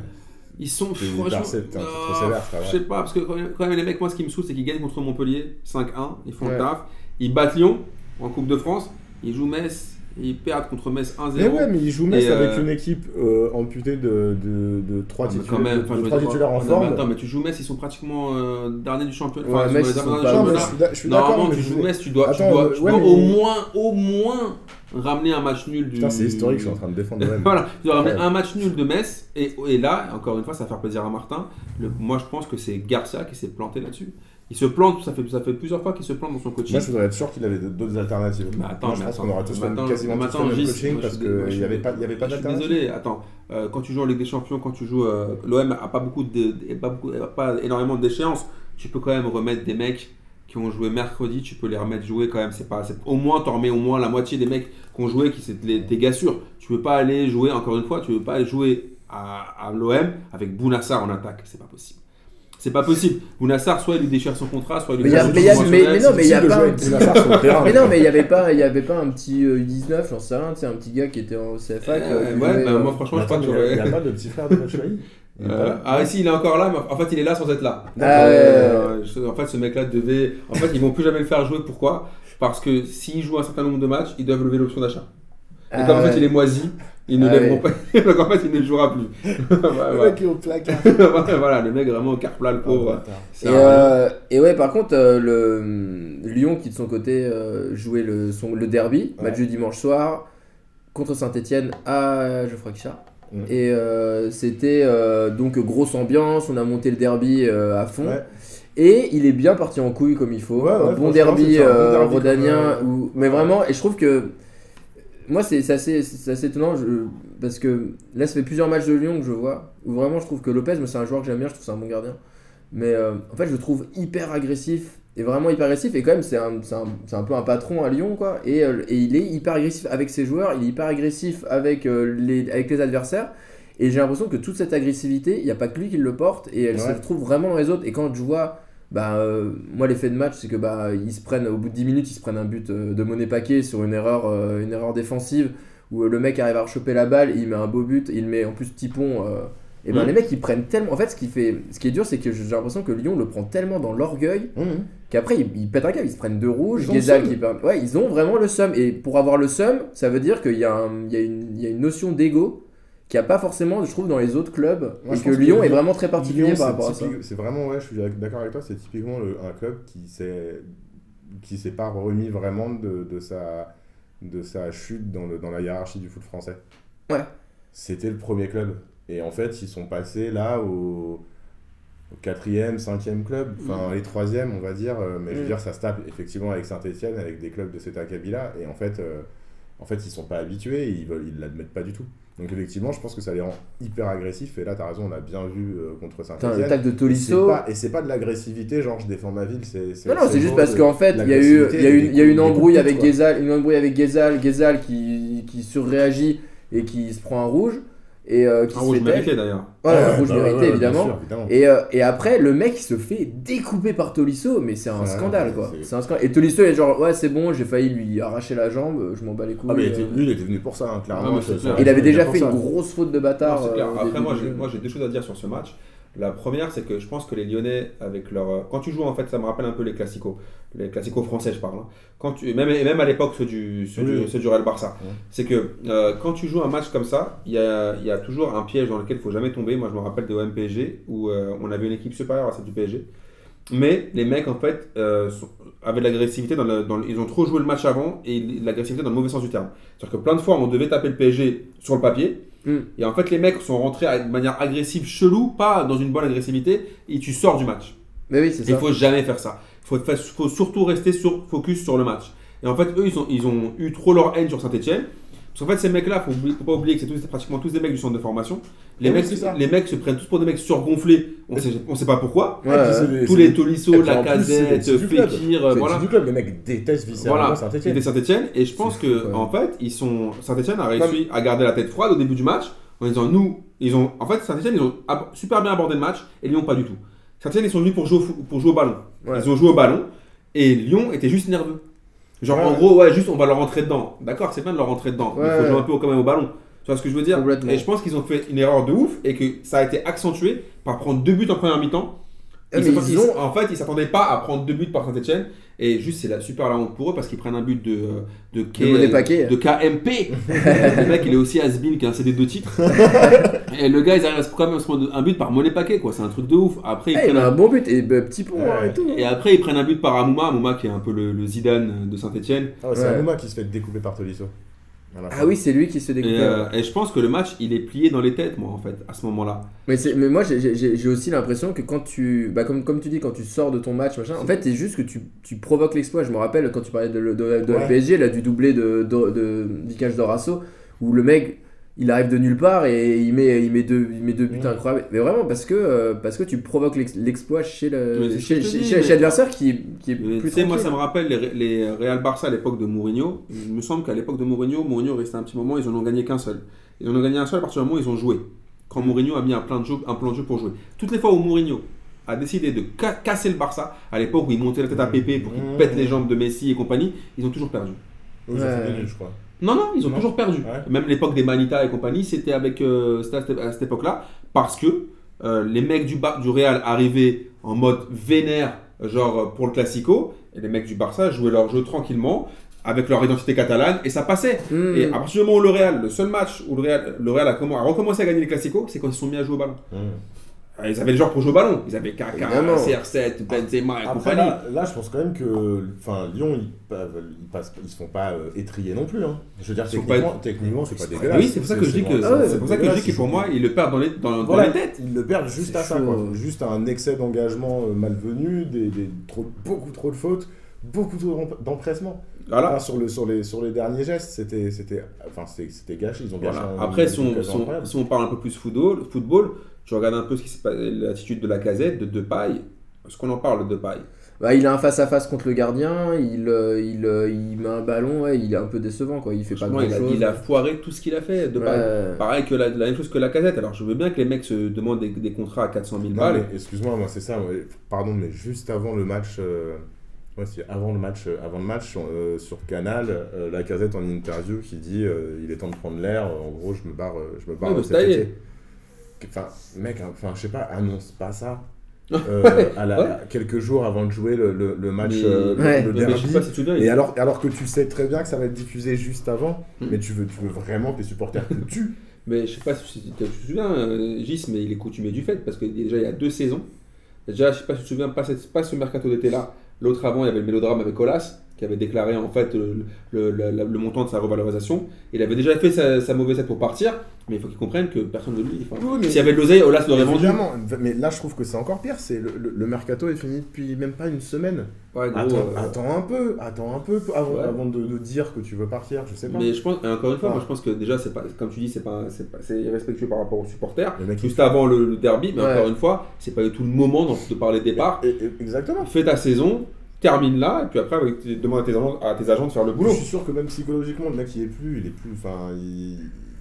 Ils sont T'es franchement. trop Ah, Je sais pas, parce que quand même, les mecs, moi, ce qui me saoule, c'est qu'ils gagnent contre Montpellier 5-1, ils font Ouais. le taf, ils battent Lyon en Coupe de France, ils jouent Metz, et ils perdent contre Metz 1-0. Mais ouais, mais ils jouent Metz Et, euh, avec une équipe euh, amputée de, de, de 3 Ah, titulaires, même, de- enfin, de je veux trois dire, titulaires en forme. Attends, mais tu joues Metz, ils sont pratiquement euh, derniers du championnat. Ouais, Metz, ils sont pas- Non, je suis d'accord. Normalement, tu joues Metz, tu dois, tu dois, tu ouais, dois mais- au moins, au moins ramener un match nul du. Putain, c'est historique, je suis en train de défendre. *laughs* Voilà, tu dois ramener Ouais. un match nul de Metz, et, et là, encore une fois, ça va faire plaisir à Martin. Le- moi, je pense que c'est Garcia qui s'est planté là-dessus. Il se plante, ça fait, ça fait plusieurs fois qu'il se plante dans son coaching. Moi, je voudrais être sûr qu'il avait d'autres alternatives. Mais attends, Moi, je mais pense qu'on aura tous attends, quasiment tous le même coaching moi, parce qu'il n'y avait pas, y avait pas Je suis d'alternative. désolé, attends. euh, quand tu joues en Ligue des Champions, quand tu joues. euh, L'OM a pas beaucoup de, pas, beaucoup, pas énormément d'échéances. Tu peux quand même remettre des mecs qui ont joué mercredi, tu peux les remettre jouer quand même. C'est pas, c'est- au moins, t'en remets au moins la moitié des mecs qui ont joué, qui c'est les- des gars sûrs. Tu peux pas aller jouer, encore une fois, tu peux pas jouer à, à l'OM avec Bounassar en attaque. C'est pas possible. C'est pas possible. Bounassar, soit il lui déchire son contrat, soit il lui Mais y mais il y a- conventionnel. mais- mais non, mais il y a C'est difficile de pas jouer un avec petit- Bounassar sur le *laughs* terrain. Mais non, mais il n'y avait, pas- il y avait pas un petit euh, U19, j'en sais rien, sais, un petit gars qui était en CFA. Euh, ouais, bah, euh, moi franchement, Mais je crois que mais il n'y j'aurais. a pas de petit frère de Batshuayi *laughs* Euh, ah si, il est encore là, mais en fait il est là sans être là. Ah ouais. Euh, en fait ce mec-là devait... En fait ils vont plus jamais le faire jouer, pourquoi? Parce que s'il joue un certain nombre de matchs, ils doivent lever l'option d'achat. Et Ah comme en fait il est moisi, ils ne Ah lèveront pas. *laughs* Donc en fait il ne jouera plus. *laughs* *laughs* Ouais, Le ouais. mec est au placard. voilà, le mec vraiment au carplat le pauvre. Oh, Et, un- euh, et ouais, par contre, euh, le hum, Lyon qui de son côté euh, jouait le, son, le derby, Ouais. match du dimanche soir, contre Saint-Etienne à Geoffroy Guichard. Et euh, c'était euh, donc grosse ambiance, on a monté le derby euh, à fond. Ouais. Et il est bien parti en couille comme il faut. Ouais, ouais, un bon derby, un bon euh, derby, rhodanien. comme, euh, où- Mais vraiment, et je trouve que. Moi, c'est assez, assez étonnant je- parce que là, ça fait plusieurs matchs de Lyon que je vois où vraiment je trouve que Lopez, c'est un joueur que j'aime bien, je trouve c'est un bon gardien. Mais euh, en fait, je le trouve hyper agressif et vraiment hyper agressif. Et quand même, c'est un, un, un peu un patron à Lyon, quoi. Et, euh, et il est hyper agressif avec ses joueurs, il est hyper agressif avec, euh, les, avec les adversaires. Et j'ai l'impression que toute cette agressivité, il n'y a pas que lui qui le porte et elle se retrouve vraiment dans les autres. Et quand je vois bah, euh, moi, l'effet de match, c'est que bah, ils se prennent, au bout de 10 minutes, ils se prennent un but euh, de monnaie paquet sur une erreur, euh, une erreur défensive où le mec arrive à rechoper la balle, il met un beau but, il met en plus Tipon. et ben Mhm. les mecs ils prennent tellement. En fait, ce qui, fait, ce qui est dur, c'est que j'ai l'impression que Lyon le prend tellement dans l'orgueil Mmh. qu'après ils, ils pètent un câble, ils se prennent deux rouges, Ils qui Ouais, ils ont vraiment le seum. Et pour avoir le seum, ça veut dire qu'il y, a un- il y, a une- il y a une notion d'ego qu'il n'y a pas forcément, je trouve, dans les autres clubs. Moi, et que Lyon est vraiment très particulier Lyon, par rapport à ça. C'est vraiment, ouais, je suis d'accord avec toi, c'est typiquement le- un club qui s'est qui s'est pas remis vraiment de, de sa de sa chute dans, le, dans la hiérarchie du foot français. Ouais. C'était le premier club. Et en fait, ils sont passés là au, au quatrième, cinquième club, enfin les troisièmes, on va dire. euh, Mais je veux Mm. dire, ça se tape effectivement avec Saint-Etienne, avec des clubs de cet acabit-là. Et en fait, euh, en fait, ils sont pas habitués, ils veulent, ils l'admettent pas du tout. Donc effectivement, je pense que ça les rend hyper agressifs. Et là, tu as raison, on a bien vu euh, contre Putain, Saint-Etienne. le tacle de Tolisso. pas- Et c'est pas de l'agressivité, genre je défends ma ville. C'est, Non, non, c'est juste parce qu'en fait, il y a eu, y a il y a une embrouille avec. Gezal, une embrouille avec Gezal, Gezal qui, qui surréagit et qui se prend un rouge et euh, qui Un se rouge fait mérité d'ailleurs. Ouais, un rouge bah ouais, mérité ouais, évidemment. sûr, évidemment. Et, euh, et après, le mec il se fait découper par Tolisso, mais c'est un Ouais, scandale quoi. c'est- un scandale. Et Tolisso il est genre, ouais, c'est bon, j'ai failli lui arracher la jambe, je m'en bats les couilles. Ah, mais il euh. était, lui, il était venu pour ça, hein, clairement. Ah, mais c'est Ça- clair. ça- il avait venu déjà fait une grosse faute de bâtard. c'est clair. euh, Après, moi, j'ai deux choses à dire sur ce match. La première, c'est que je pense que les Lyonnais, avec leur. Quand tu joues, en fait, ça me rappelle un peu les classicos. Les classicos français, je parle. hein. Quand tu... même, et même à l'époque, ceux du, ceux du, Oui. ceux du Real Barça. C'est que euh, quand tu joues un match comme ça, il y a, y a toujours un piège dans lequel il faut jamais tomber. Moi, je me rappelle de OM-PSG où euh, on avait une équipe supérieure à celle du PSG. Mais les mecs, en fait, euh, sont- avaient de l'agressivité. Dans le, dans le- ils ont trop joué le match avant et l'agressivité dans le mauvais sens du terme. C'est-à-dire que plein de fois, on devait taper le PSG sur le papier. Mm. Et en fait, les mecs sont rentrés de manière agressive, chelou, pas dans une bonne agressivité, et tu sors du match. Mais oui, c'est Il ça. faut jamais faire ça. Il faut, fa- faut surtout rester sur, focus sur le match. Et en fait, eux, ils ont, ils ont eu trop leur haine sur Saint-Etienne. Parce qu'en fait, ces mecs-là, il ne faut pas oublier que c'est tous- pratiquement tous des mecs du centre de formation. Les, Oui, mecs, les mecs se prennent tous pour des mecs surgonflés. On ne sait, on sait pas pourquoi. Ouais, ouais. Tous les Tolisso, la casette. Fekir, C'est euh, le voilà. petit du club, les mecs détestent viscéralement Voilà, Saint-Etienne. c'était Saint-Etienne. Et je pense que fou, en fait, ils sont Saint-Etienne a réussi à garder la tête froide au début du match en disant nous, ils ont en fait Saint-Etienne ils ont ab- super bien abordé le match et Lyon pas du tout. Saint-Etienne ils sont venus pour jouer au, fou- pour jouer au ballon. Ouais. Ils ont joué au ballon et Lyon était juste nerveux. Genre Ouais. en gros ouais juste on va leur rentrer dedans. D'accord c'est bien de leur rentrer dedans. mais Il faut jouer un peu quand même au ballon. Tu vois ce que je veux dire? Et je pense qu'ils ont fait une erreur de ouf et que ça a été accentué par prendre deux buts en première mi-temps. Ils ils- ont- En fait, ils s'attendaient pas à prendre deux buts par Saint-Etienne. Et juste, c'est la super la honte pour eux parce qu'ils prennent un but de, de, K- De Monet Paquet. de KMP. le mec, il est aussi has-been qui a un CD de deux titres. *laughs* et le gars, ils arrivent à se quand même à se prendre un but par Monet Paquet, quoi. C'est un truc de ouf. Après, ils Eh, il prennent a un... un bon but et bah, petit pont Ouais. hein, et tout. Et après, ils prennent un but par Amouma. Amouma qui est un peu le, le Zidane de Saint-Etienne. Ah ouais, c'est Ouais. Anouma qui se fait découper par Tolisso. La. Ah oui, c'est lui qui se Et, découpe. euh, et je pense que le match, il est plié dans les têtes, moi, en fait, à ce moment-là. Mais, c'est- mais moi, j'ai- aussi l'impression que quand tu. Bah, comme, comme tu dis, quand tu sors de ton match, machin, en fait, c'est juste que tu, tu provoques l'exploit. Je me rappelle quand tu parlais de, de, de, de Ouais. PSG, là, du doublé de, de, de Dorasso, où le mec. Il arrive de nulle part et il met, il met, deux, il met deux buts Mm. incroyables. Mais vraiment, parce que, euh, parce que tu provoques l'ex- l'exploit chez l'adversaire qui, qui est Mais plus Tu sais, moi, ça me rappelle les, les Real Barça à l'époque de Mourinho. Il me semble qu'à l'époque de Mourinho, Mourinho restait un petit moment, ils en ont gagné qu'un seul. Ils en ont gagné un seul à partir du moment où ils ont joué. Quand Mourinho a mis un plan de jeu, un plan de jeu pour jouer. Toutes les fois où Mourinho a décidé de ca- casser le Barça, à l'époque où il montait la tête à Pépé pour qu'il Mmh. pète les jambes de Messi et compagnie, ils ont toujours perdu. Oui, ils ont fait Ouais. je crois. Non, non, ils ont Non. toujours perdu. Ouais. Même l'époque des Manita et compagnie, c'était avec, euh, c'était à cette, époque-là, parce que euh, les mecs du, Bar- du Real arrivaient en mode vénère, genre euh, pour le Classico, et les mecs du Barça jouaient leur jeu tranquillement, avec leur identité catalane, et ça passait. Mm. Et à partir du moment où le Real, le seul match où le Real, le Real a, commen- a recommencé à gagner les Classicos, c'est quand ils se sont mis à jouer au ballon. Mmh. Ils avaient les joueurs pour jouer au ballon. Ils avaient Kaka, Évidemment. CR7, Benzema et Après, compagnie. là, là, je pense quand même que enfin, Lyon, ils, ils se font pas euh, étrier non plus. Hein. Je veux dire, techniquement, c'est pas dégueulasse. oui, c'est pour ça que je dis que, Ah ouais, c'est pour ça que je dis que pour moi, ils le perdent dans les, dans, dans Voilà, les têtes. ils le perdent juste à ça, quoi. Juste à un excès d'engagement euh, malvenu, des, des, trop, beaucoup trop de fautes, beaucoup trop d'em- d'empressement. Voilà. Enfin, sur, le, sur, les, sur les derniers gestes, c'était c'était enfin, c'était- gâché. Ils ont gâché Voilà. un- Après, une si on, occasion si on- incroyable. si on parle un peu plus football, football tu regardes un peu ce qui s'est passé, l'attitude de la casette, de Depay. Est-ce qu'on en parle de Depay? Bah, il a un face-à-face contre le gardien, il, euh, il, euh, il met un ballon, ouais, il est un peu décevant, quoi. il fait pas Franchement, il, a, grand-chose. il a foiré tout ce qu'il a fait. De Ouais. pareil, que la, la même chose que la casette. Alors je veux bien que les mecs se demandent des, des contrats à 400 000 Non, balles. excuse-moi, moi c'est ça. Pardon, mais juste avant le match, euh, ouais, avant le match, avant le match euh, sur Canal, euh, la Casette en interview qui dit euh, il est temps de prendre l'air. En gros, je me barre, je me barre Ouais, Enfin, mec, enfin, je sais pas, annonce pas ça. *laughs* euh, à la- Ouais. quelques jours avant de jouer le, le- le match, Mais- euh, le- Ouais. derby. pas Et alors, alors que tu sais très bien que ça va être diffusé juste avant, Hmm. mais tu veux, tu veux vraiment que les supporters te tuent. *laughs* Mais je sais pas si tu te souviens, euh, Gis, mais il est coutumier du fait, parce que déjà il y a deux saisons. Déjà, je sais pas si tu te souviens, pas, cette- pas ce mercato d'été là. L'autre avant, il y avait le mélodrame avec Colas, qui avait déclaré en fait le, le- le- le montant de sa revalorisation. Il avait déjà fait sa, sa mauvaise tête pour partir, mais il faut qu'il comprenne que personne ne lui. enfin, Oui, S'il y avait de l'oseille, Olas l'aurait vendu. Évidemment, mais là je trouve que c'est encore pire. C'est le, mercato est fini depuis même pas une semaine. Ouais, gros, Attends, euh, attends un peu, attends un peu avant, Ouais. avant de, de dire que tu veux partir. Je sais pas. Mais je pense, encore une fois, Ah. moi je pense que déjà, c'est pas, comme tu dis, c'est pas, c'est irrespectueux par rapport aux supporters. Juste avant le, derby, mais Ouais. encore une fois, c'est pas du tout le moment de parler départ. Et- et- exactement. Fais ta saison, termine là, et puis après, demandes à tes, agents, à tes agents de faire le boulot. Je suis sûr que même psychologiquement, le mec il est plus, il est plus, enfin, il,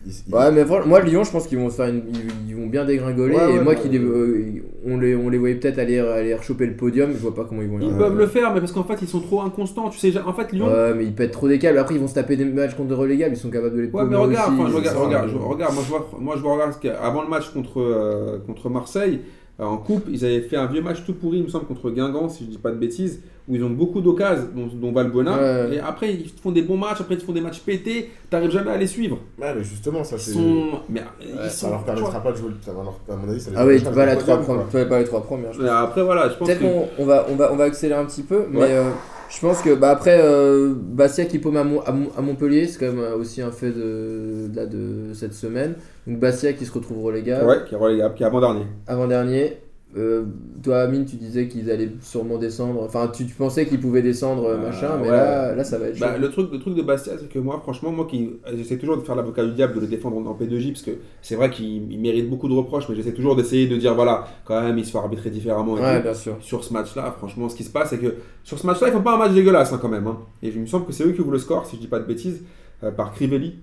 il- il- Ouais, mais moi, Lyon, je pense qu'ils vont se faire une- ils, ils vont bien dégringoler. Ouais, et ouais, moi, ouais. qui les, euh, on, les, on les voyait peut-être aller, aller rechoper le podium, je vois pas comment ils vont y Ils peuvent le faire, mais parce qu'en fait, ils sont trop inconstants. Tu sais, en fait, Lyon. Ouais, mais ils pètent trop des câbles. Après, ils vont se taper des matchs contre des relégables, ils sont capables de les Ouais, mais regarde, aussi, enfin, je regarde, ça, regarde, je- regarde, moi je vois, moi je vois regarde, ce qu'il y a- avant le match contre, euh, contre Marseille, en coupe, ils avaient fait un vieux match tout pourri, il me semble, contre Guingamp, si je dis pas de bêtises, où ils ont beaucoup d'occasions, dont, dont Valbuena, Ouais. et après ils font des bons matchs, après ils font des matchs pétés, t'arrives jamais à les suivre. Ouais, mais justement, ça Ils c'est. sont, mais, Ça leur permettra pas de jouer. Ça va leur, à mon avis, ça les Ah oui, pas, la premières- pas, pas les trois premières. je après voilà, je pense Peut-être qu'on on va, on va, on va accélérer un petit peu, mais euh, je pense que bah, après, euh, Bastia qui paume à, Mon- à Mon- à Montpellier, c'est quand même euh, aussi un fait de, là, de cette semaine. Donc Bastia qui se retrouve relégable. ouais, qui est relégable, qui est avant-dernier. Avant-dernier. Euh, toi, Amine, tu disais qu'ils allaient sûrement descendre. Enfin, tu, tu pensais qu'ils pouvaient descendre, euh, Euh, machin, mais ouais. là, là, ça va être chaud. Bah, le, truc, le truc de Bastia, c'est que moi, franchement, moi qui j'essaie toujours de faire l'avocat du diable, de le défendre en P2J, parce que c'est vrai qu'il il mérite beaucoup de reproches, mais j'essaie toujours d'essayer de dire, voilà, quand même, il se fait arbitrer différemment. et ouais, tout. bien sûr. Sur ce match-là, franchement, ce qui se passe, c'est que sur ce match-là, ils font pas un match dégueulasse hein, quand même. hein. Et il me semble que c'est eux qui ouvrent le score, si je dis pas de bêtises, euh, par Crivelli.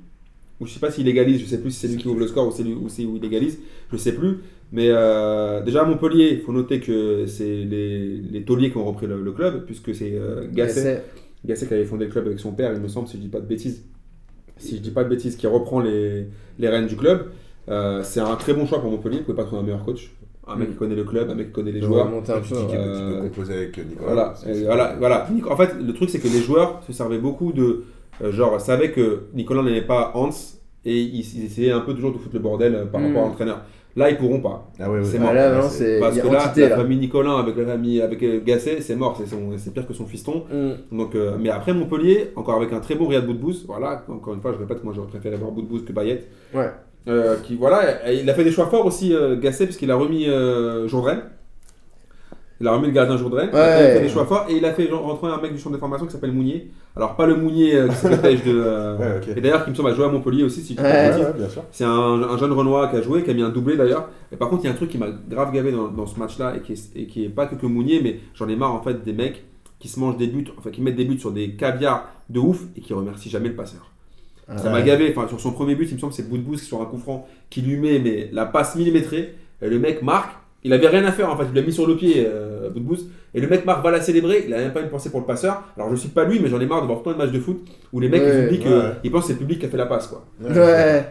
Ou je sais pas s'il égalise, je sais plus si c'est lui qui ouvre le score ou c'est lui ou où il égalise, je sais plus. Mais euh, déjà à Montpellier, il faut noter que c'est les, les tauliers qui ont repris le, le club, puisque c'est euh, Gasset. Gasset. Qui avait fondé le club avec son père, il me semble, si je dis pas de bêtises. Si je dis pas de bêtises, qui reprend les, les rênes du club. Euh, c'est un très bon choix pour Montpellier, vous pouvez pas trouver un meilleur coach. Un mec Mm. qui connaît le club, un mec qui connaît les joueurs. remonter un peu. ouais. peut- composer avec Nicolas. Voilà, voilà, voilà. En fait, le truc, c'est que les joueurs se servaient beaucoup de. genre, savaient que Nicolas n'aimait pas Hans et ils, ils essayaient un peu toujours de foutre le bordel par Mm. rapport à l'entraîneur. Là, ils pourront pas. Ah. C'est Ah, mort. là, Là, non, c'est- c'est. Parce que là, entité, la là. famille Nicolas avec la famille avec euh, Gasset, c'est mort. C'est son- c'est pire que son fiston. Mm. Donc, euh, mais après Montpellier, encore avec un très bon Riyad Boudbouz, voilà, encore une fois, je répète, moi j'aurais préféré voir Boudbouz que Payet. Ouais. Euh, qui, voilà, il a fait des choix forts aussi, euh, Gasset, puisqu'il a remis euh, Jourdain. Il a remis le gardien Jourdain. il a fait des choix forts et il a fait rentrer un mec du centre de formation qui s'appelle Mounier. Alors, pas le Mounier euh, qui pêche de. euh, *laughs* Ouais. Et d'ailleurs, qui me semble a joué à Montpellier aussi, si Ouais. Ouais. C'est un, un jeune Renoir qui a joué, qui a mis un doublé d'ailleurs. Et par contre, il y a un truc qui m'a grave gavé dans, dans ce match-là et qui, est, et qui est pas que que Mounier, mais j'en ai marre en fait des mecs qui se mangent des buts, enfin qui mettent des buts sur des caviars de ouf et qui remercient jamais le passeur. Ah, Ça m'a gavé. Enfin, sur son premier but, il me semble que c'est Boudbouz qui sur un coup franc qui lui met mais la passe millimétrée. Et le mec marque. Il avait rien à faire en fait. Il l'a mis sur le pied, euh, Boudbouz. Et le mec marque va la célébrer. Il a même pas une pensée pour le passeur. Alors je suis pas lui, mais j'en ai marre de voir tout le match de foot où les mecs Ouais, ils oublient que ouais. ils pensent que c'est le public qui a fait la passe quoi. Ouais.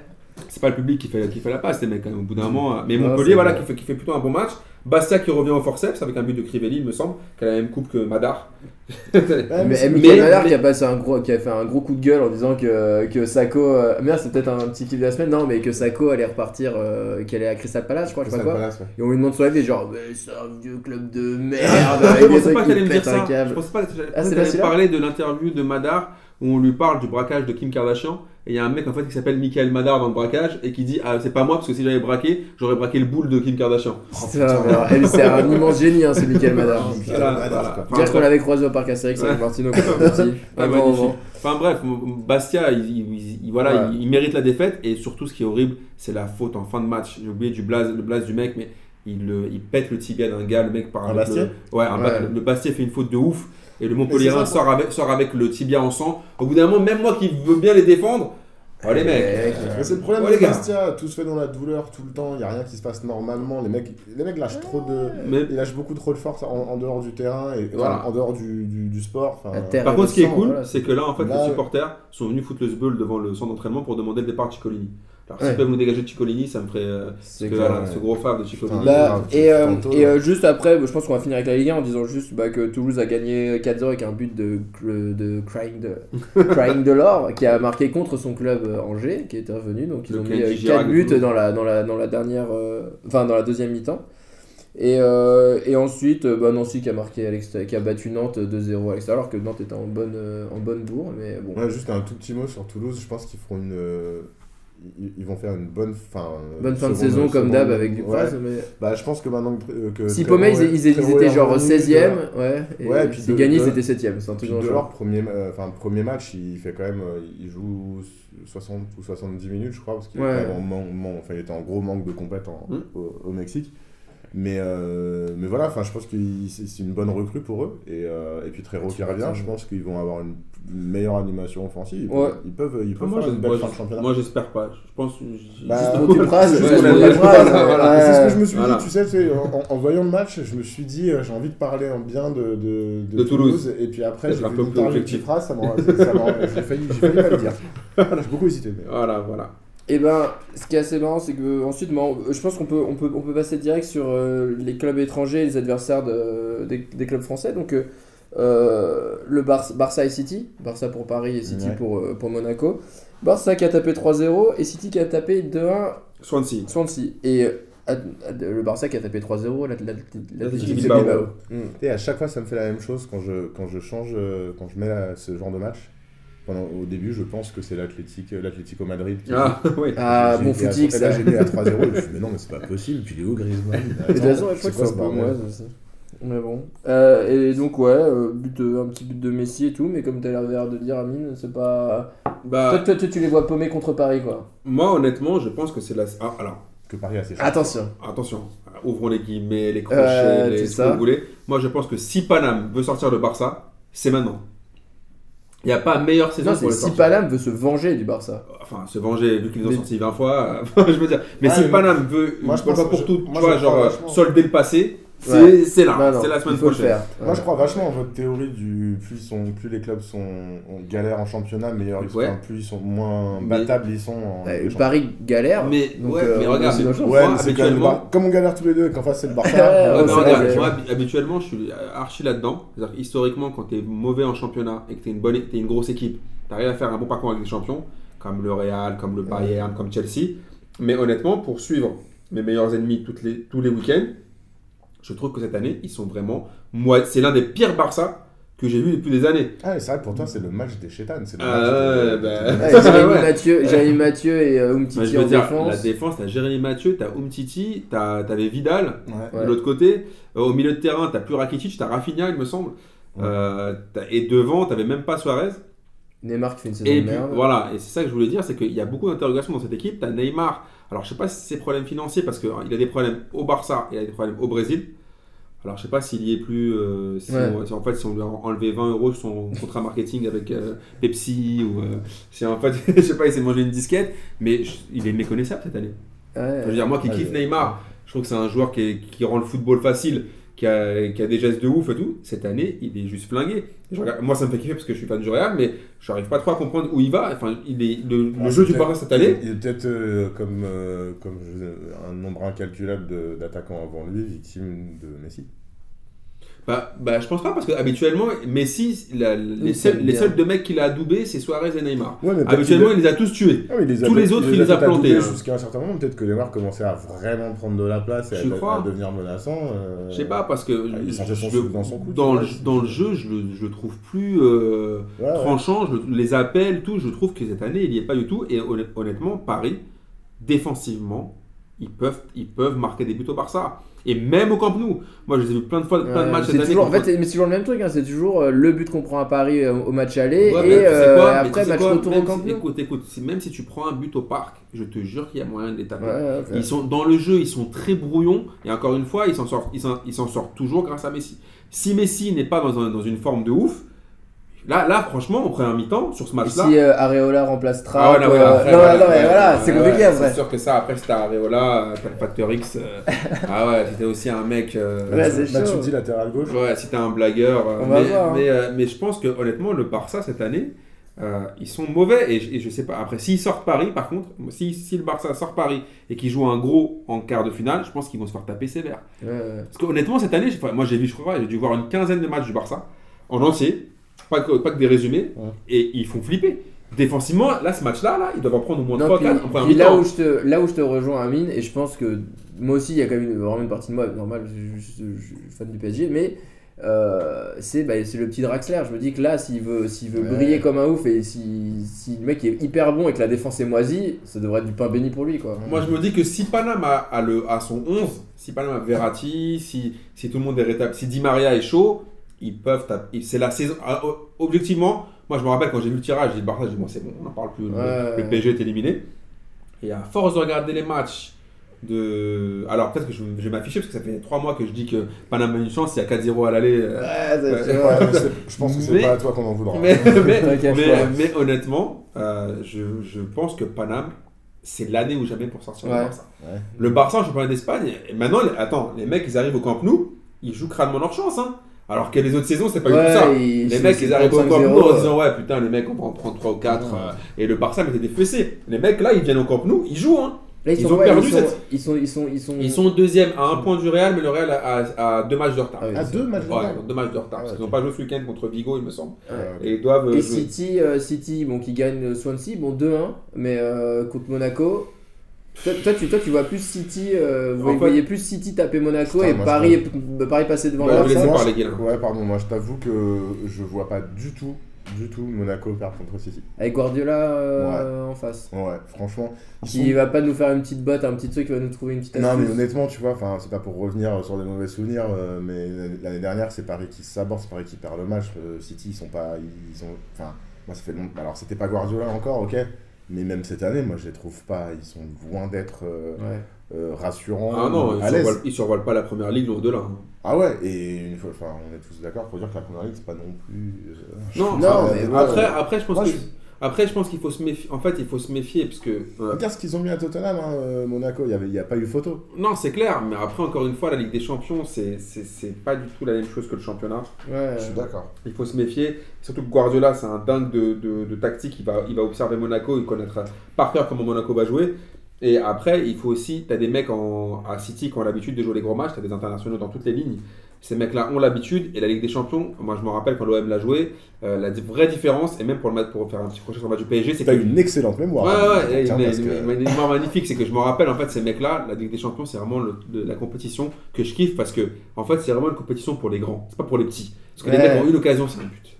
C'est pas le public qui fait, qui fait la passe, les mecs, quand même, au bout d'un moment. Mais Non, Montpellier, voilà, qui fait, qui fait plutôt un bon match. Bastia qui revient au forceps avec un but de Crivelli, il me semble, qui a la même coupe que Madar. *laughs* Ouais, Mais, mais Madar mais- qui a passé un gros, qui a fait un gros coup de gueule en disant que, que Sako, euh, merde c'est peut-être un petit kiff de la semaine, non mais que Sako allait repartir, euh, qu'elle est à Crystal Palace, je crois, je sais pas Crystal quoi. Palace, ouais. Et on lui demande son avis, genre, mais c'est un vieux club de *laughs* merde. je pensais pas qu'elle allait me dire ça. Je pensais pas que j'allais Ah, parler de l'interview de Madar où on lui parle du braquage de Kim Kardashian. Et il y a un mec en fait qui s'appelle Michael Madar dans le braquage et qui dit Ah, c'est pas moi parce que si j'avais braqué, j'aurais braqué le boule de Kim Kardashian. *laughs* C'est un immense génie, hein, ce Michael Madar. Faut dire qu'on l'avait croisé au parc Astérix avec Martino. *laughs* Ah. Enfin bref, Bastia, il, il- il- voilà, Ouais. il, il mérite la défaite et surtout ce qui est horrible, c'est la faute en fin de match. J'ai oublié du blaze, le blaze du mec, mais il, il pète le tibia d'un gars, le mec par Un Bastier le, ouais, un ba- Ouais. le Bastier fait une faute de ouf et le Montpellierin sort avec, sort avec le tibia en sang. Au bout d'un moment, même moi qui veux bien les défendre, oh les mecs, euh, c'est le problème ouais, de les gars. Bastia, tout se fait dans la douleur tout le temps, il n'y a rien qui se passe normalement. Les mecs, les mecs lâchent trop de. Mais- Ils lâchent beaucoup trop de force en, en dehors du terrain et enfin, en dehors du, du, du sport. terre. Par contre, ce qui est cool, voilà, c'est que là, en fait, Là, les supporters sont venus foutre le sbeul devant le centre d'entraînement pour demander le départ de Ciccolini. Alors, Ouais. s'ils peuvent nous dégager de Ciccolini, ça me ferait. euh, C'est que, clair. voilà, ce gros phare de Ciccolini. Bah, grave, et euh, et euh, juste après, je pense qu'on va finir avec la Ligue 1 en disant juste bah, que Toulouse a gagné 4-0 avec un but de, de Crying de, *laughs* Crying de l'or qui a marqué contre son club euh, Angers qui était revenu. Donc ils Le ont mis Kenji 4 Girac de buts dans la, dans, la, dans la dernière. euh, Enfin, dans la deuxième mi-temps. Et, euh, et ensuite, bah, Nancy qui a, marqué à qui a battu Nantes 2-0 à l'extérieur, alors que Nantes était en bonne, en bonne bourre. Mais bon. Ouais, juste un tout petit mot sur Toulouse. Je pense qu'ils feront une. Euh, Ils, ils vont faire une bonne fin. euh, Bonne fin de saison comme d'hab avec ouais. Dupraz. Mais... Bah, je pense que maintenant que. euh, que Si Pommet, ils, ils, ils étaient genre revenu, 16ème, ouais. Et Ouais, et puis s'ils gagnaient, de- c'était 7ème. C'est un truc dans leur premier, euh, enfin, premier match, il fait quand même, euh, il joue 60 ou 70 minutes, je crois, parce qu'il Ouais. était en, man- man- enfin, il était en gros manque de compète en- Mm. au, au Mexique. Mais, euh, mais voilà, enfin, je pense que c'est une bonne recrue pour eux. Et, euh, et puis Trero qui revient, je pense qu'ils vont avoir une meilleure animation offensive. Ils peuvent, Ouais. ils peuvent, ils peuvent moi, faire une belle fin de championnat. moi, j'espère pas. Je pense. Bah, c'est ouais, ce que je me suis Voilà. dit, tu sais, en, en voyant le match, je me suis dit, euh, j'ai envie de parler en bien de, de, De Toulouse. Et puis après, j'ai un vu peu une plus interview de objectif. Tsipras, ça m'a- ça m'a- j'ai failli, j'ai failli pas le dire. *laughs* J'ai beaucoup hésité. Mais... Voilà, voilà. Et ben, ce qui est assez marrant, c'est que ensuite, bon, je pense qu'on peut, on peut, on peut passer direct sur euh, les clubs étrangers, et les adversaires de- des, des clubs français. Donc, euh, euh, le Bar- Barça et City, Barça pour Paris et City Ouais. pour, euh, pour Monaco. Barça qui a tapé 3-0 et City qui a tapé 2-1 Swansea. Swansea. Et euh, ad- ad- le Barça qui a tapé 3-0 l'At- l'At- l'Atlético Bilbao. Bilbao. Mm. Et à chaque fois, ça me fait la même chose quand je, quand je change, quand je mets la- ce genre de match. Pendant, au début, je pense que c'est l'Atlético l'Atlético Madrid qui Ah, *laughs* oui. Ah, footix, Et là, j'ai mis à 3-0. et je me suis dit, mais non, mais c'est pas possible. Puis il est où Griezmann *laughs* Et de toute façon, je crois C'est que c'est ce pour moi. ça, Mais bon. Euh, et donc, ouais, euh, but, de- un petit but de Messi et tout, mais comme tu as l'air de dire, Amine, c'est pas. Bah, Toi, toi, toi, tu les vois paumés contre Paris, quoi. moi, honnêtement, je pense que c'est la. Ah, alors, Que Paris a ses chances. Attention. attention. Ouvrons les guillemets, les crochets, Euh, les tout ce que ça. vous voulez. Moi, je pense que si Paname veut sortir le Barça, c'est maintenant. Il n'y a pas meilleure saison Non, pour le si. Paname veut se venger du Barça. Enfin, se venger, vu qu'ils ont Mais- sortis 20 fois, euh, *laughs* je veux dire. Mais Ouais, si mais- Paname veut, Moi, je pense- pour je- toutes, moi, tu je vois, genre, solder le passé, Ouais. c'est là, Bah c'est la semaine prochaine. faire. Moi, Ouais. je crois vachement en votre théorie du plus, ils sont, plus les clubs sont en galère en championnat, meilleur ils sont, Ouais. plus ils sont moins Mais- battables ils sont en. Paris galère. Mais, donc, ouais, euh, mais regarde, mais- Moi, habituellement- Comme on galère tous les deux et qu'en face c'est le Barça. *laughs* Mais regarde, moi, habi- habituellement, je suis archi là-dedans. Historiquement, quand tu es mauvais en championnat et que tu es une, bonne, t'es une grosse équipe, tu arrives à faire un bon parcours avec des champions, comme le Real, comme le Bayern, comme Chelsea. Mais honnêtement, pour suivre mes meilleurs ennemis toutes les, tous les week-ends, je trouve que cette année, ils sont vraiment. Moi, c'est l'un des pires Barça que j'ai vu depuis des années. Ah, c'est vrai pour toi c'est le match des chétanes. C'est le Ah, match de- ouais, bah- Ouais, *laughs* Jérémy, Ouais. Mathieu, Jérémy Mathieu et euh, Umtiti je en dire, défense. la défense, t'as Jérémy Mathieu, t'as Umtiti, t'as- t'avais Vidal. Ouais. Ouais. De l'autre côté, euh, au milieu de terrain, t'as plus Rakitic, t'as Rafinha, il me semble. Ouais. Euh, et devant, t'avais même pas Suarez. Neymar qui fait une saison Et de puis, merde. voilà, et c'est ça que je voulais dire, c'est qu'il y a beaucoup d'interrogations dans cette équipe. T'as Neymar, alors je sais pas si c'est problème financier, parce qu'il a des problèmes au Barça, il a des problèmes au Brésil. Alors je sais pas s'il y est plus, euh, si, Ouais. on- si en fait si on lui a enlevé 20 euros sur son contrat marketing avec euh, Pepsi, ou euh, si en fait, *laughs* je sais pas, il s'est mangé une disquette, mais je- il est méconnaissable cette année. Ouais. Je veux dire, moi qui Ouais, kiffe Neymar, je trouve que c'est un joueur qui, est- qui rend le football facile, qui a, qui a des gestes de ouf et tout. Cette année, il est juste flingué. Regarde- moi, ça me fait kiffer parce que je suis fan du Real, mais je n'arrive pas trop à comprendre où il va. Enfin, il est, le, le Ah, jeu du Barça cette année. Il est peut-être euh, comme, euh, comme je- un nombre incalculable d'attaquants avant lui, victime de Messi. Bah, bah, je pense pas parce que habituellement, Messi, la- les, seuls, les deux mecs qu'il a adoubés, c'est Suarez et Neymar. Ouais, mais peut-être Habituellement, il les a tous tués. Ah les a tous les autres, il les a peut-être plantés, hein. Jusqu'à un certain moment, peut-être que Neymar commençait à vraiment prendre de la place et à, devenir menaçant. euh, Je sais pas parce que Ah, il sentait son je- dans son dans, le, c'est- dans le jeu, je le, je le trouve plus euh, Ouais, ouais. tranchant. Je- les appels, tout, je trouve que cette année, il n'y est pas du tout. Et honn- honnêtement, Paris, défensivement, ils peuvent, ils peuvent marquer des buts au Barça. Et même au Camp Nou. Moi, je les ai vu plein de fois, plein de Ouais, matchs cette année. toujours, en contre- fait, c'est- toujours le même truc, hein, c'est toujours euh, le but qu'on prend à Paris euh, au match aller Ouais, et euh, quoi, après tu sais match quoi, retour au Camp si- Nou. Écoute, écoute, même si tu prends un but au parc, je te jure qu'il y a moyen de les taper. Ouais. Ils sont dans le jeu, ils sont très brouillons et encore une fois, ils s'en sortent, ils s'en, ils s'en sortent toujours grâce à Messi. Si Messi n'est pas dans, un- dans une forme de ouf, là, là franchement, en première mi-temps sur ce Et match-là. si euh, Areola remplace Ah Trapp, ouais, non, mais euh, après, non, voilà, non, mais ouais, voilà, ouais, c'est ouais, compliqué après. C'est sûr que ça, après, c'était Areola, euh, facteur X. euh, *laughs* ah ouais, c'était aussi un mec. euh, Ouais, c'est Bah, tu dis latéral gauche. Ouais, si t'es un blagueur. euh, On va mais, voir, hein. mais, euh, mais je pense que honnêtement, le Barça cette année, euh, ils sont mauvais. Et, je- et je sais pas. Après, s'ils sortent Paris, par contre, si, si le Barça sort Paris et qu'ils jouent un gros en quart de finale, je pense qu'ils vont se faire taper sévère. Ouais, ouais. Parce qu'honnêtement, cette année, moi j'ai vu, je crois, j'ai dû voir une quinzaine de matchs du Barça en entier, pas que, pas que des résumés, Ouais. et ils font flipper. Défensivement, là, ce match-là, là, ils doivent en prendre au moins Non, 3 puis- 4 en première là où je te là où je te rejoins Amine et je pense que moi aussi il y a quand même une- vraiment une partie de moi normal je, je- je suis fan du PSG mais euh, c'est bah, c'est le petit Draxler je me dis que là s'il veut s'il veut Ouais. briller comme un ouf et si, si le mec est hyper bon et que la défense est moisie ça devrait être du pain béni pour lui quoi Moi, je me dis que si Paname a, a le, a son 11, si Paname a Verratti, si, si tout le monde est rétabli, si Di Maria est chaud, ils peuvent taper. C'est la saison. ah, o- Objectivement, moi, je me rappelle quand j'ai vu le tirage, j'ai dit Barça, j'ai dit, bon, c'est bon, on n'en parle plus. le- Ouais. Le PSG est éliminé. Et à force de regarder les matchs de. Alors, peut-être que je, je vais m'afficher parce que ça fait 3 mois que je dis que Paname a une chance, il y a 4-0 à l'aller. euh, Ouais, Ouais. je pense que c'est pas à toi qu'on en voudra. mais, *laughs* mais, honnêtement, euh, je, je pense que Paname, c'est l'année ou jamais pour sortir Ouais. le Barça. Ouais. Le Barça en championnat d'Espagne, et maintenant, les- attends, les mecs, ils arrivent au Camp Nou, ils jouent crânement leur chance. Hein. Alors que les autres saisons, c'est pas du tout ça. Ouais, Les mecs, ils arrivent au Camp 35-0, Nou en euh. disant Ouais, putain, les mecs, on va en prendre 3 ou 4. Ouais. et le Barça mettait des fessées. Les mecs, là, ils viennent au Camp Nou, ils jouent. Hein. Là, ils, Ils sont, ont ouais, perdu ils, sont, cette- ils sont ils sont ils sont Ils sont deuxième à un point du Real, mais le Real a, a- a deux matchs de retard. Ah oui, À c'est- deux matchs de Ouais, retard. deux matchs de retard. Ah parce ouais, qu'ils n'ont pas joué ce week-end contre Vigo, il me semble. Ouais. Et ils doivent. euh, Et jouer. City, euh, City bon, qui gagne euh, Swansea, bon 2-1, mais euh, contre Monaco. Toi, toi, tu, toi, tu vois plus City, euh, vous En fait- voyez plus City taper Monaco Putain, et moi, Paris, je est- Paris passer devant Ouais, le je vais Barça. laisser Moi, parler, je- Guélin. Ouais, pardon, moi je t'avoue que je vois pas du tout, du tout Monaco perdre contre City. Avec Guardiola euh, en face. Ouais, franchement. ils Qui sont- va pas nous faire une petite botte, un petit truc, qui va nous trouver une petite Non, mais astuce. honnêtement, tu vois, enfin, c'est pas pour revenir sur des mauvais souvenirs, euh, mais l'année dernière, c'est Paris qui s'aborde, c'est Paris qui perd le match. euh, City, ils sont pas. Ils sont, enfin, moi, ça fait longtemps. Alors, c'était pas Guardiola encore, ok, mais même cette année, moi, je les trouve pas. Ils sont loin d'être euh, Ouais. euh, rassurants, Ah non, à ils l'aise. survolent, ils survolent pas la première ligue, loin de là. hein. Ah ouais, et une fois, enfin, on est tous d'accord pour dire que la première ligue, c'est pas non plus. euh, Non, mais. Après, après, je pense Moi, que. je- Après, je pense qu'il faut se méfier. En fait, il faut se méfier parce que. Regarde ce qu'ils ont mis à Tottenham, hein, euh, Monaco, il n'y avait, il y a pas eu photo. non, c'est clair, mais après, encore une fois, la Ligue des Champions, c'est c'est- c'est pas du tout la même chose que le championnat. Ouais. Je suis d'accord. Il faut se méfier. Surtout que Guardiola, c'est un dingue de, de, de tactique. Il va, il va observer Monaco, il connaîtra par cœur comment Monaco va jouer. Et après, il faut aussi. Tu as des mecs en, à City qui ont l'habitude de jouer les gros matchs. Tu as des internationaux dans toutes les lignes. Ces mecs-là ont l'habitude. Et la Ligue des Champions, moi je me rappelle quand l'OM l'a joué, euh, la vraie différence, et même pour, le match, pour faire un petit crochet sur le match du PSG, c'est T'as que. une excellente mémoire. Ouais, hein, ouais, tiens, que- une mémoire magnifique, c'est que je me rappelle en fait ces mecs-là, la Ligue des Champions, c'est vraiment le- de la compétition que je kiffe parce que en fait c'est vraiment une compétition pour les grands, c'est pas pour les petits. Parce que les Ouais. mecs ont eu l'occasion, c'est un but.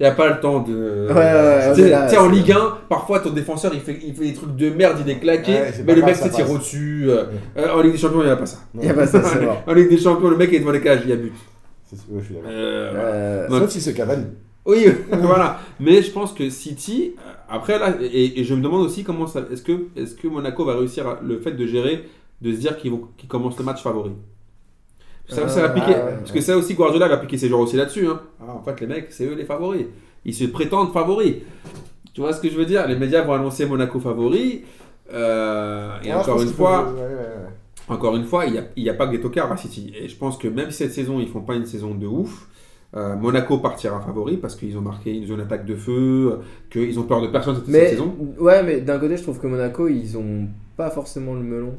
Il n'y a pas le temps de. Ouais, ouais, ouais, là, en Ligue 1, parfois ton défenseur il fait, il fait des trucs de merde, il est claqué, mais le mec se tire au-dessus. euh, euh, en Ligue des Champions, il n'y a pas ça. Y a pas ça, c'est *laughs* en Ligue des Champions, le mec est devant les cages, il y a but. c'est- je suis. Euh, voilà. Sauf si c'est Cavani. Oui, *laughs* voilà. Mais je pense que City, euh, après là, et, et je me demande aussi comment ça. Est-ce que, est que Monaco va réussir à- le fait de gérer, de se dire qu'ils qu'ils commencent le match favori? Ça, ça va piquer. ah parce que ça aussi, Guardiola va piquer ses joueurs aussi là-dessus. Hein. Ah, en fait, les mecs, c'est eux les favoris. Ils se prétendent favoris. Tu vois ce que je veux dire? Les médias vont annoncer Monaco favori. euh, et Ouais, encore une fois, ouais, ouais, encore une fois, il n'y a, il y a pas que des tocards à City. Et je pense que même si cette saison, ils font pas une saison de ouf, euh, Monaco partira favori parce qu'ils ont marqué une zone attaque de feu, qu'ils ont peur de personne cette, cette Mais, saison. ouais, mais d'un côté, je trouve que Monaco, ils ont pas forcément le melon.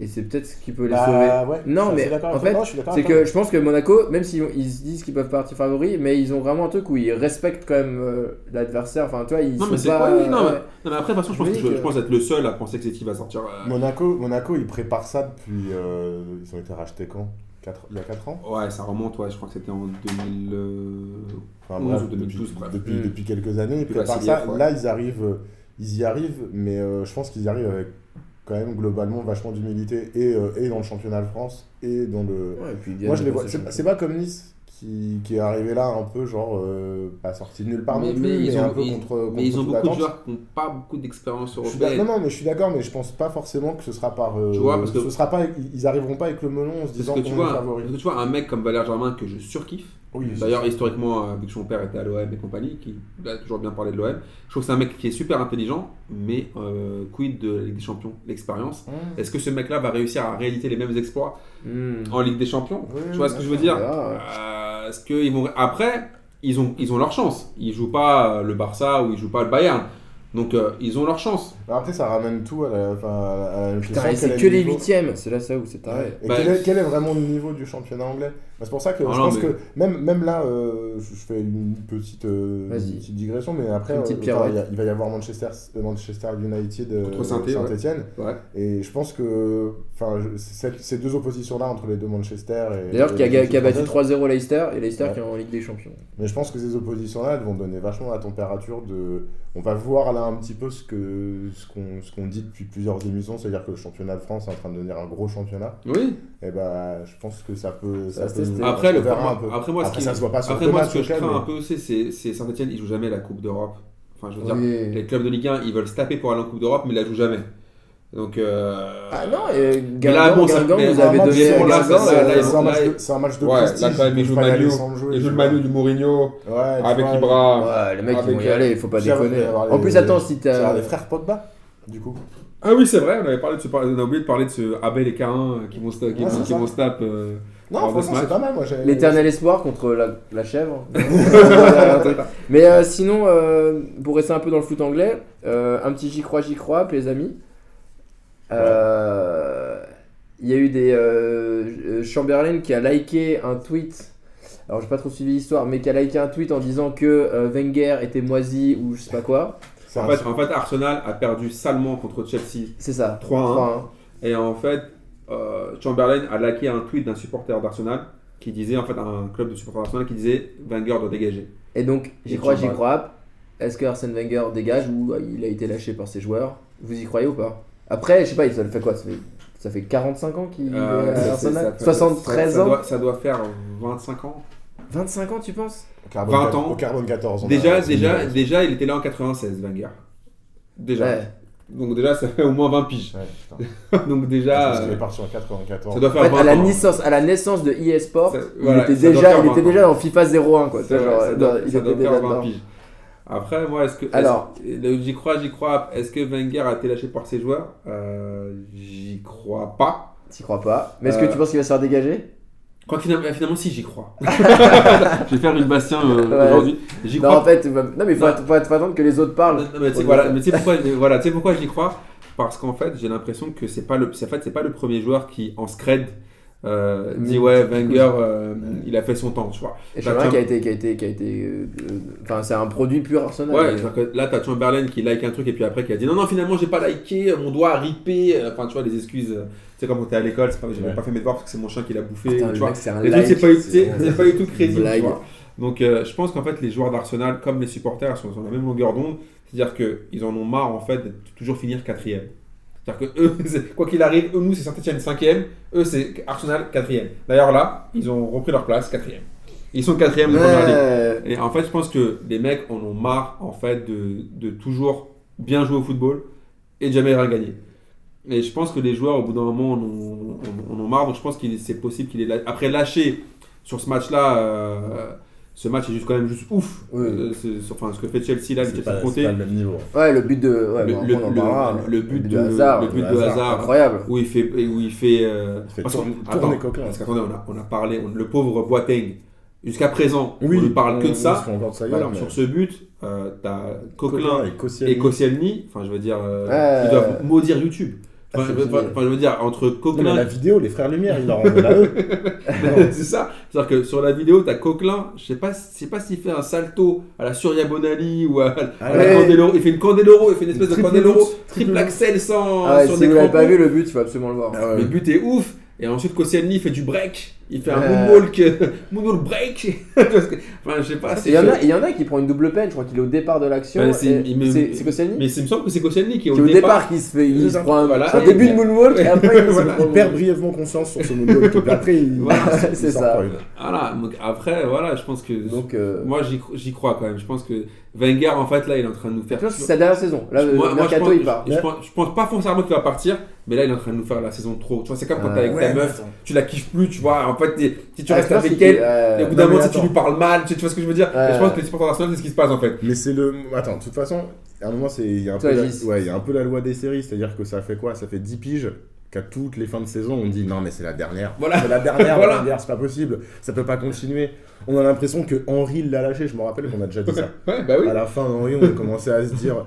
Et c'est peut-être ce qui peut les Bah, sauver. ouais, Non, je suis mais en avec fait, toi. Non, je suis d'accord C'est avec toi. que je pense que Monaco, même s'ils ils se disent qu'ils peuvent partir favoris, mais ils ont vraiment un truc où ils respectent quand même euh, l'adversaire. Enfin, toi, ils Non, sont mais c'est pas. oui, non, ouais. mais, non, mais après, de toute façon, je pense, que, Oui, je, que- je pense être le seul à penser que City va sortir. euh, Monaco, Monaco, ils préparent ça depuis. euh, ils ont été rachetés quand? Quatre- Il y a 4 ans? Ouais, ça remonte, ouais, je crois que c'était en 2000. euh, Enfin, 11 bref, ou 2012, depuis, bref. depuis, Mm. depuis quelques années, ils préparent ça. ouais. Là, ils arrivent, euh, ils y arrivent, mais euh, je pense qu'ils y arrivent avec quand même globalement vachement d'humilité et, euh, et dans le championnat de France et dans le. Ouais, et puis, Moi je les vois. c'est pas comme Nice qui, qui est arrivé là un peu genre euh, pas sorti de nulle part Mais- non plus, mais mais, ils ont- un peu ils- contre. contre Mais ils ont beaucoup de joueurs qui n'ont pas beaucoup d'expérience européenne. non, non, mais je suis d'accord, mais je pense pas forcément que ce sera par. euh, Tu vois, parce que- ce sera pas, ils arriveront pas avec le melon en se disant que qu'on tu est vois, favori. parce que tu vois un mec comme Valère Germain que je surkiffe. Oui, D'ailleurs, historiquement, euh, vu que son père était à l'OM et compagnie, qui a toujours bien parlé de l'OM, je trouve que c'est un mec qui est super intelligent, mais euh, quid de la Ligue des Champions, l'expérience? Mmh. Est-ce que ce mec-là va réussir à réaliser les mêmes exploits Hmm. en Ligue des Champions? Oui, Tu vois ce que je veux dire? ouais. Euh, Est-ce qu'ils vont après ils ont ils ont leur chance. Ils jouent pas le Barça ou ils jouent pas le Bayern. Donc euh, ils ont leur chance. Bah, Après, ça ramène tout à la, à la Putain, c'est est que le les huitièmes, c'est là ça où c'est taré. Et Bah, quel, est, quel est vraiment le niveau du championnat anglais? C'est pour ça que je non, pense mais- que même, même là, euh, je fais une petite, euh, une petite digression, mais après, euh, il y a- il va y avoir Manchester, Manchester United euh, Contre ouais. Saint-Etienne. Ouais. Et je pense que enfin, je- cette- ces deux oppositions-là entre les deux Manchester et. D'ailleurs, qui a, les qui a battu équipes 3-0 Leicester et Leicester Ouais. qui est en Ligue des Champions. Mais je pense que ces oppositions-là, elles vont donner vachement la température de. On va voir là un petit peu ce que ce qu'on ce qu'on dit depuis plusieurs émissions, c'est-à-dire que le championnat de France est en train de devenir un gros championnat. Oui. Et bah, je pense que ça peut Après, on le verra format- un peu. après, moi, ce Après, qui- ça se voit pas sur Après le moi ce que je crains mais- un peu aussi c'est c'est Saint-Etienne ils jouent jamais la Coupe d'Europe. Enfin je veux dire Oui. les clubs de Ligue 1 ils veulent se taper pour aller en Coupe d'Europe mais ils la jouent jamais. Donc euh, Ah non, et là, bon, mais vous avez là, euh, c'est un match de- Ouais, prestige. là, quand même, jouent tu le. Manu du Mourinho Ouais, avec vois, Ibra. Ouais, les mecs ils vont y aller, il faut pas il déconner. En plus, attends, si t'as. les frères Pogba, du coup. Ah oui c'est vrai on avait parlé de ce on a oublié de parler de ce Abel et Cain qui vont se qui Ouais, vont- c'est qui ça. vont se taper. euh, Non, franchement, c'est pas mal. Moi, L'éternel espoir contre la, la chèvre. *laughs* Mais euh, sinon, euh, pour rester un peu dans le foot anglais, euh, un petit j'y crois, j'y crois, les amis. Euh, Il y a eu des. Chamberlain qui a liké un tweet. Alors, j'ai pas trop suivi l'histoire, mais qui a liké un tweet en disant que euh, Wenger était moisi ou je sais pas quoi. En fait, en fait, Arsenal a perdu salement contre Chelsea C'est ça. 3-1. 3-1. Et en fait, euh, Chamberlain a laqué un tweet d'un supporter d'Arsenal qui disait, en fait, un club de supporters d'Arsenal qui disait Wenger doit dégager. Et donc, j'y crois, j'y crois. Est-ce que Arsène Wenger dégage ou euh, il a été lâché par ses joueurs? Vous y croyez ou pas? Après, je sais pas, ça fait quoi? Ça fait, ça fait 45 ans qu'il Euh, est à Arsenal? ça- ça- 73 ça ans? doit, ça doit faire 25 ans. 25 ans, tu penses? Au carbone 20 4 ans. Au carbone 14. on Déjà, a- déjà, déjà, il était là en 96, Wenger. Déjà. Ouais. Donc déjà, ça fait au moins 20 piges. Ouais. *laughs* Donc Parce déjà, qu'il est euh, parti en 94. ça doit En faire fait, 20 à la, ans. naissance, à la naissance de EA Sport, Ça- il, voilà, était déjà, il était 20 déjà ans. dans FIFA 01 quoi. Vois, genre, ça dans- doit, il ça était doit déjà faire 20 dedans. piges. Après, moi, est-ce que. Alors. le j'y crois, j'y crois. Est-ce que Wenger a été lâché par ses joueurs? Euh, J'y crois pas. T'y crois pas Mais est-ce que Euh, tu penses qu'il va se faire dégager? Quoi finalement, finalement, si, j'y crois. *laughs* je vais faire une Bastien euh, Ouais. aujourd'hui. J'y Non, crois. en fait, non, mais il faut, Non. faut- faut attendre que les autres parlent. Non, non, mais tu sais, voilà, ouais. mais tu sais pourquoi, voilà, tu sais pourquoi j'y crois? Parce qu'en fait, j'ai l'impression que c'est pas le, c'est- en fait, c'est pas le premier joueur qui en scred euh, dit ouais Wenger, euh, il a fait son temps, tu vois. Et Chamberlain Cham- qui a été, qui a été, qui a été, euh, euh, enfin c'est un produit pur Arsenal. Ouais, Mais- que là, t'as Chamberlain qui like un truc et puis après qui a dit non, non, finalement, j'ai pas liké, mon doigt a ripé. euh, Enfin, tu vois, les excuses. Tu sais, comme quand t'es à l'école, c'est pas, j'ai Ouais. pas fait mes devoirs parce que c'est mon chien qui l'a bouffé. Putain, tu vois. mec, c'est un Les like. trucs, c'est pas, c'est- c'est pas du tout crédible. Tu vois. Donc, je pense qu'en fait, les joueurs d'Arsenal, comme les supporters, sont sur la même longueur d'onde. C'est-à-dire qu'ils en ont marre, en fait, de toujours finir quatrième. C'est-à-dire que eux, *laughs* quoi qu'il arrive, eux, nous, c'est Saint-Etienne cinquième, eux, c'est Arsenal quatrième. D'ailleurs, là, ils ont repris leur place, quatrième. Ils sont quatrième de première ligue. Et en fait, je pense que les mecs en ont marre, en fait, de, de toujours bien jouer au football et de jamais rien gagner. Et je pense que les joueurs, au bout d'un moment, en ont, en- en ont marre. Donc, je pense qu'il c'est possible qu'il ait la- après lâché sur ce match-là. euh, ce match est juste quand même juste ouf. Oui. Euh, c'est- c'est- enfin, ce que fait Chelsea là, C'est pas, pas le même niveau. Ouais, le but de. Ouais, le, le- le- parlera. le but de, Hazard. le but de de Hazard. Hazard, Incroyable. où il fait, où il fait, euh, Il fait parce tourner- qu'on- tourner attends, Coquelin. parce qu'attendez, on a, on a parlé, on- le pauvre Boateng, jusqu'à présent, Oui, on ne parle que de ça. Voilà, mais- sur ce but, euh, t'as Coquelin Coquelin et Koscielny. enfin je veux dire, euh, ils doivent maudire YouTube. Enfin, Ah, je veux- dire, entre Non, mais Coquelin, la vidéo, les frères Lumière, ils en donnent à eux. c'est ça. C'est-à-dire que sur la vidéo, t'as Coquelin, je sais pas, sais pas s'il fait un salto à la Surya Bonali ou à, à la ouais. Candeloro. Il fait une Candeloro, il fait une espèce de Candeloro, triple triple axel sans Ah ouais, sur si des vous l'avez pas vu le but, il faut absolument le voir. Ah ouais. Le but est ouf. Et ensuite, Koscielny fait du break. Il fait un Ouais. moonwalk, *laughs* moonwalk break. *laughs* Parce que- enfin, je sais pas. Il y, en a, il y en a qui prend une double peine, je crois qu'il est au départ de l'action. Ouais, c'est- Koscielny Mais c'est- il me semble que c'est Koscielny qui est qui au, au départ qui se fait, il se prend un, Voilà. un début de moonwalk et après il *laughs* Voilà. perd brièvement conscience sur ce moonwalk, et après, il, Voilà, il c'est ça. Voilà, donc après, voilà, je pense que. Donc, euh, Moi, j'y cro- j'y crois quand même. Je pense que Wenger, en fait, là, il est en train de nous je faire. pense que c'est sa dernière saison. Là, Moi- je mercato pense- il part. Je, je pense, je pas foncièrement qu'il va partir, mais là, il est en train de nous faire la saison trop. Tu vois, c'est comme quand Ouais. t'es avec ta meuf, tu la kiffes plus, tu vois. En fait, si tu Ah, restes avec elle, et au bout d'un moment, tu sais, tu lui parles mal, tu vois ce que je veux dire? Je pense que les supporters d'Arsenal, c'est ce qui se passe en fait. Mais c'est le. Attends, de toute façon, à un moment, c'est il y a un peu. La... Ouais, il y a un peu la loi des séries, c'est-à-dire que ça fait quoi? Ça fait 10 piges qu'à toutes les fins de saison, on dit non, mais c'est la dernière. Voilà. C'est la dernière, *laughs* Voilà. dernière, c'est pas possible. Ça peut pas continuer. On a l'impression que Henri l'a lâché. Je me rappelle qu'on a déjà dit ça. *laughs* Ouais, bah oui. À la fin, Henri, on a commencé à se dire.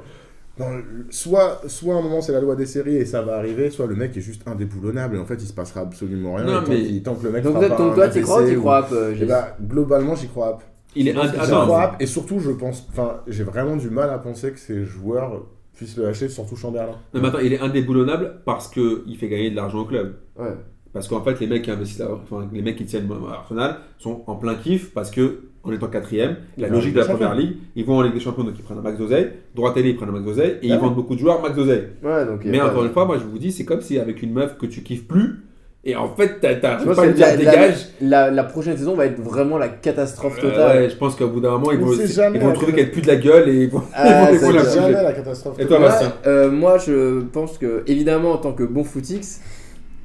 Soit, soit à un moment c'est la loi des séries et ça va arriver, soit le mec est juste indéboulonnable et en fait il se passera absolument rien. Non, et tant, mais- qu'il- tant que le mec Donc, toi, pas donc un toi, t'y crois ou t'y crois peu, Eh Gilles bah, globalement j'y crois pas. Il est un. J'y Attends, crois pas, et surtout je pense, enfin j'ai vraiment du mal à penser que ces joueurs puissent le lâcher, surtout Chamberlain. non, mais attends, il est indéboulonnable parce qu'il fait gagner de l'argent au club. Ouais. Parce qu'en fait, les mecs qui investissent, à- enfin, les mecs qui tiennent à Arsenal sont en plein kiff parce que en étant quatrième, la Ils logique de la en première ligue, ils vont en Ligue des Champions donc ils prennent un max d'oseille, droit télé ils prennent un max d'oseille et Ah ils ouais. vendent beaucoup de joueurs max d'oseille. Ouais, Mais encore une fois, moi je vous dis, c'est comme si avec une meuf que tu kiffes plus et en fait t'as Je t'as pense pas que le dire la, dégage. la, prochaine saison va être vraiment la catastrophe Euh, totale. ouais, je pense qu'au bout d'un moment ils On vont, ils trouver qu'elle pue de la gueule et ils vont, Ah, *laughs* ils vont- la catastrophe. Et toi, Bastien euh, moi, je pense que, évidemment, en tant que bon footix,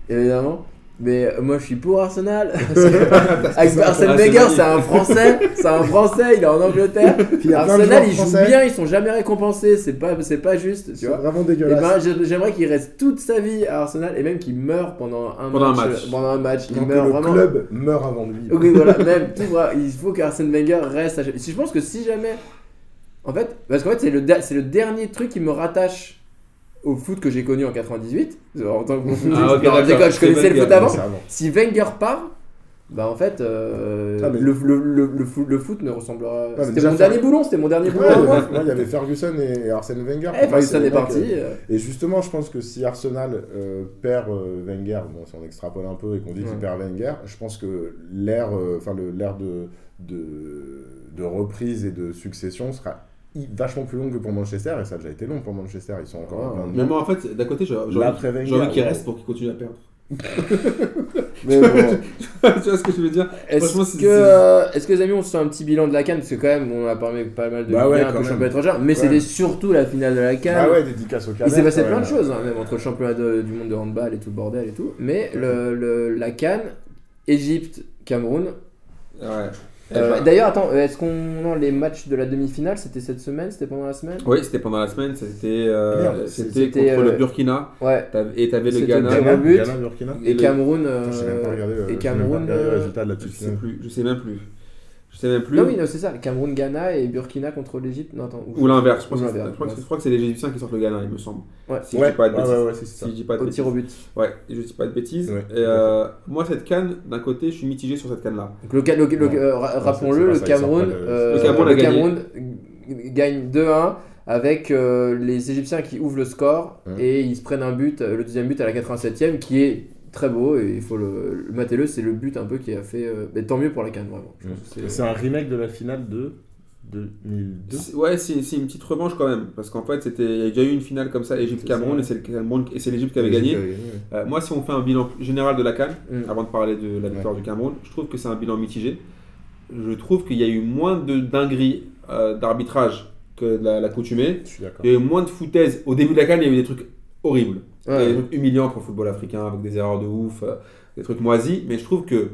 évidemment, mais euh, moi je suis pour Arsenal. *laughs* *laughs* Avec. Arsène c'est Wenger, c'est un Français, c'est un Français, il est en Angleterre. *laughs* De Arsenal, ils jouent bien, ils sont jamais récompensés, c'est pas, c'est pas juste, tu C'est vois. vraiment dégueulasse. ben, j'ai- j'aimerais qu'il reste toute sa vie à Arsenal et même qu'il meure pendant un Pendant un match. Pendant un match, il Donc meurt le vraiment. club meurt avant lui. Oui, voilà, même, tout, voilà, il faut qu'Arsène Wenger reste à... Si je pense que si jamais... En fait, parce qu'en fait, c'est le, der- c'est le dernier truc qui me rattache au foot que j'ai connu en 98. En tant que. Ah, ok, Non, je connaissais le Wenger, foot avant. Si Wenger part, bah en fait, euh, Ah, mais- le, le, le, le foot, le foot ne ressemblera... mais c'était mon dernier boulon, c'était mon dernier boulon. Ouais, à ouais, moi. ouais, il y avait Ferguson et, Arsène Wenger. Eh, Ferguson est parti. euh, euh, Et justement, je pense que si Arsenal euh, perd euh, Wenger, bon, si on extrapole un peu et qu'on dit Ouais. qu'il perd Wenger, je pense que l'ère, euh, enfin l'ère de, de de reprise et de succession sera vachement plus longue que pour Manchester et ça a déjà été long pour Manchester. Ils sont encore plein Mais moi en fait, d'un côté, j'ai envie, après Wenger, j'ai envie qu'il ouais. reste pour qu'il continue à perdre. *laughs* Mais bon. *laughs* tu vois ce que je veux dire? Est-ce que, euh, est-ce que les amis, on se fait un petit bilan de la Cannes? Parce que quand même, on a parlé pas mal de Bah ouais, un peu championnat étranger, mais Ouais. c'était surtout la finale de la Cannes. Ah ouais, dédicace au Il Canada. s'est passé plein de choses, hein, même entre le championnat de- du monde de handball et tout le bordel et tout. Mais le, le- la Cannes, Égypte, Cameroun. Ouais. Euh, D'ailleurs, attends, est-ce qu'on. Non, les matchs de la demi-finale, c'était cette semaine? C'était pendant la semaine? Oui, c'était pendant la semaine, c'était euh, Merde, c'était c'était, contre euh, le Burkina Ouais. et t'avais le Ghana. Ghana. Ghana, Burkina. Et le- Cameroun. euh, Je sais même pas regarder, euh, et je sais même pas Cameroun, regarder le euh, résultat de la Je sais plus, je sais même plus. Je sais même plus. Non, oui, non, c'est ça. Cameroun, Ghana et Burkina contre l'Égypte. Non, attends. Ou l'inverse, je, crois que- bref. je crois que c'est les Égyptiens qui sortent le Ghana, il me semble. Ouais. Si je dis pas de bêtises. ouais, ouais, c'est ça. Si je dis pas de Au tir au bêtises. but. Ouais, je dis pas de bêtises. Ouais, et euh, moi, cette canne, d'un côté, je suis mitigé sur cette canne-là. Le, le- euh, rappelons-le, le Cameroun, de- euh, Le Cameroun a le gagné. Cameroun gagne 2-1 avec euh, les Égyptiens qui ouvrent le score Hum. et ils se prennent un but, euh, le deuxième but à la 87e qui est très beau et il faut le, le matez-le, c'est le but un peu qui a fait. euh, mais tant mieux pour la Cannes vraiment. Que c'est- un remake de la finale de 2002. C'est- Ouais, c'est c'est une petite revanche quand même. Parce qu'en fait, c'était- il y a déjà eu une finale comme ça, Égypte-Cameroun, et C'est le Cameroun et c'est l'Égypte qui avait gagné. Euh, moi, si on fait un bilan général de la Cannes, Mm. avant de parler de la victoire du Cameroun, je trouve que c'est un bilan mitigé. Je trouve qu'il y a eu moins de dingueries euh, d'arbitrage que de la-. Il y a eu moins de foutaise. Au début de la Cannes, il y a eu des trucs horribles. Ouais. Des trucs humiliants pour le football africain, avec des erreurs de ouf, euh, des trucs moisis. Mais je trouve que,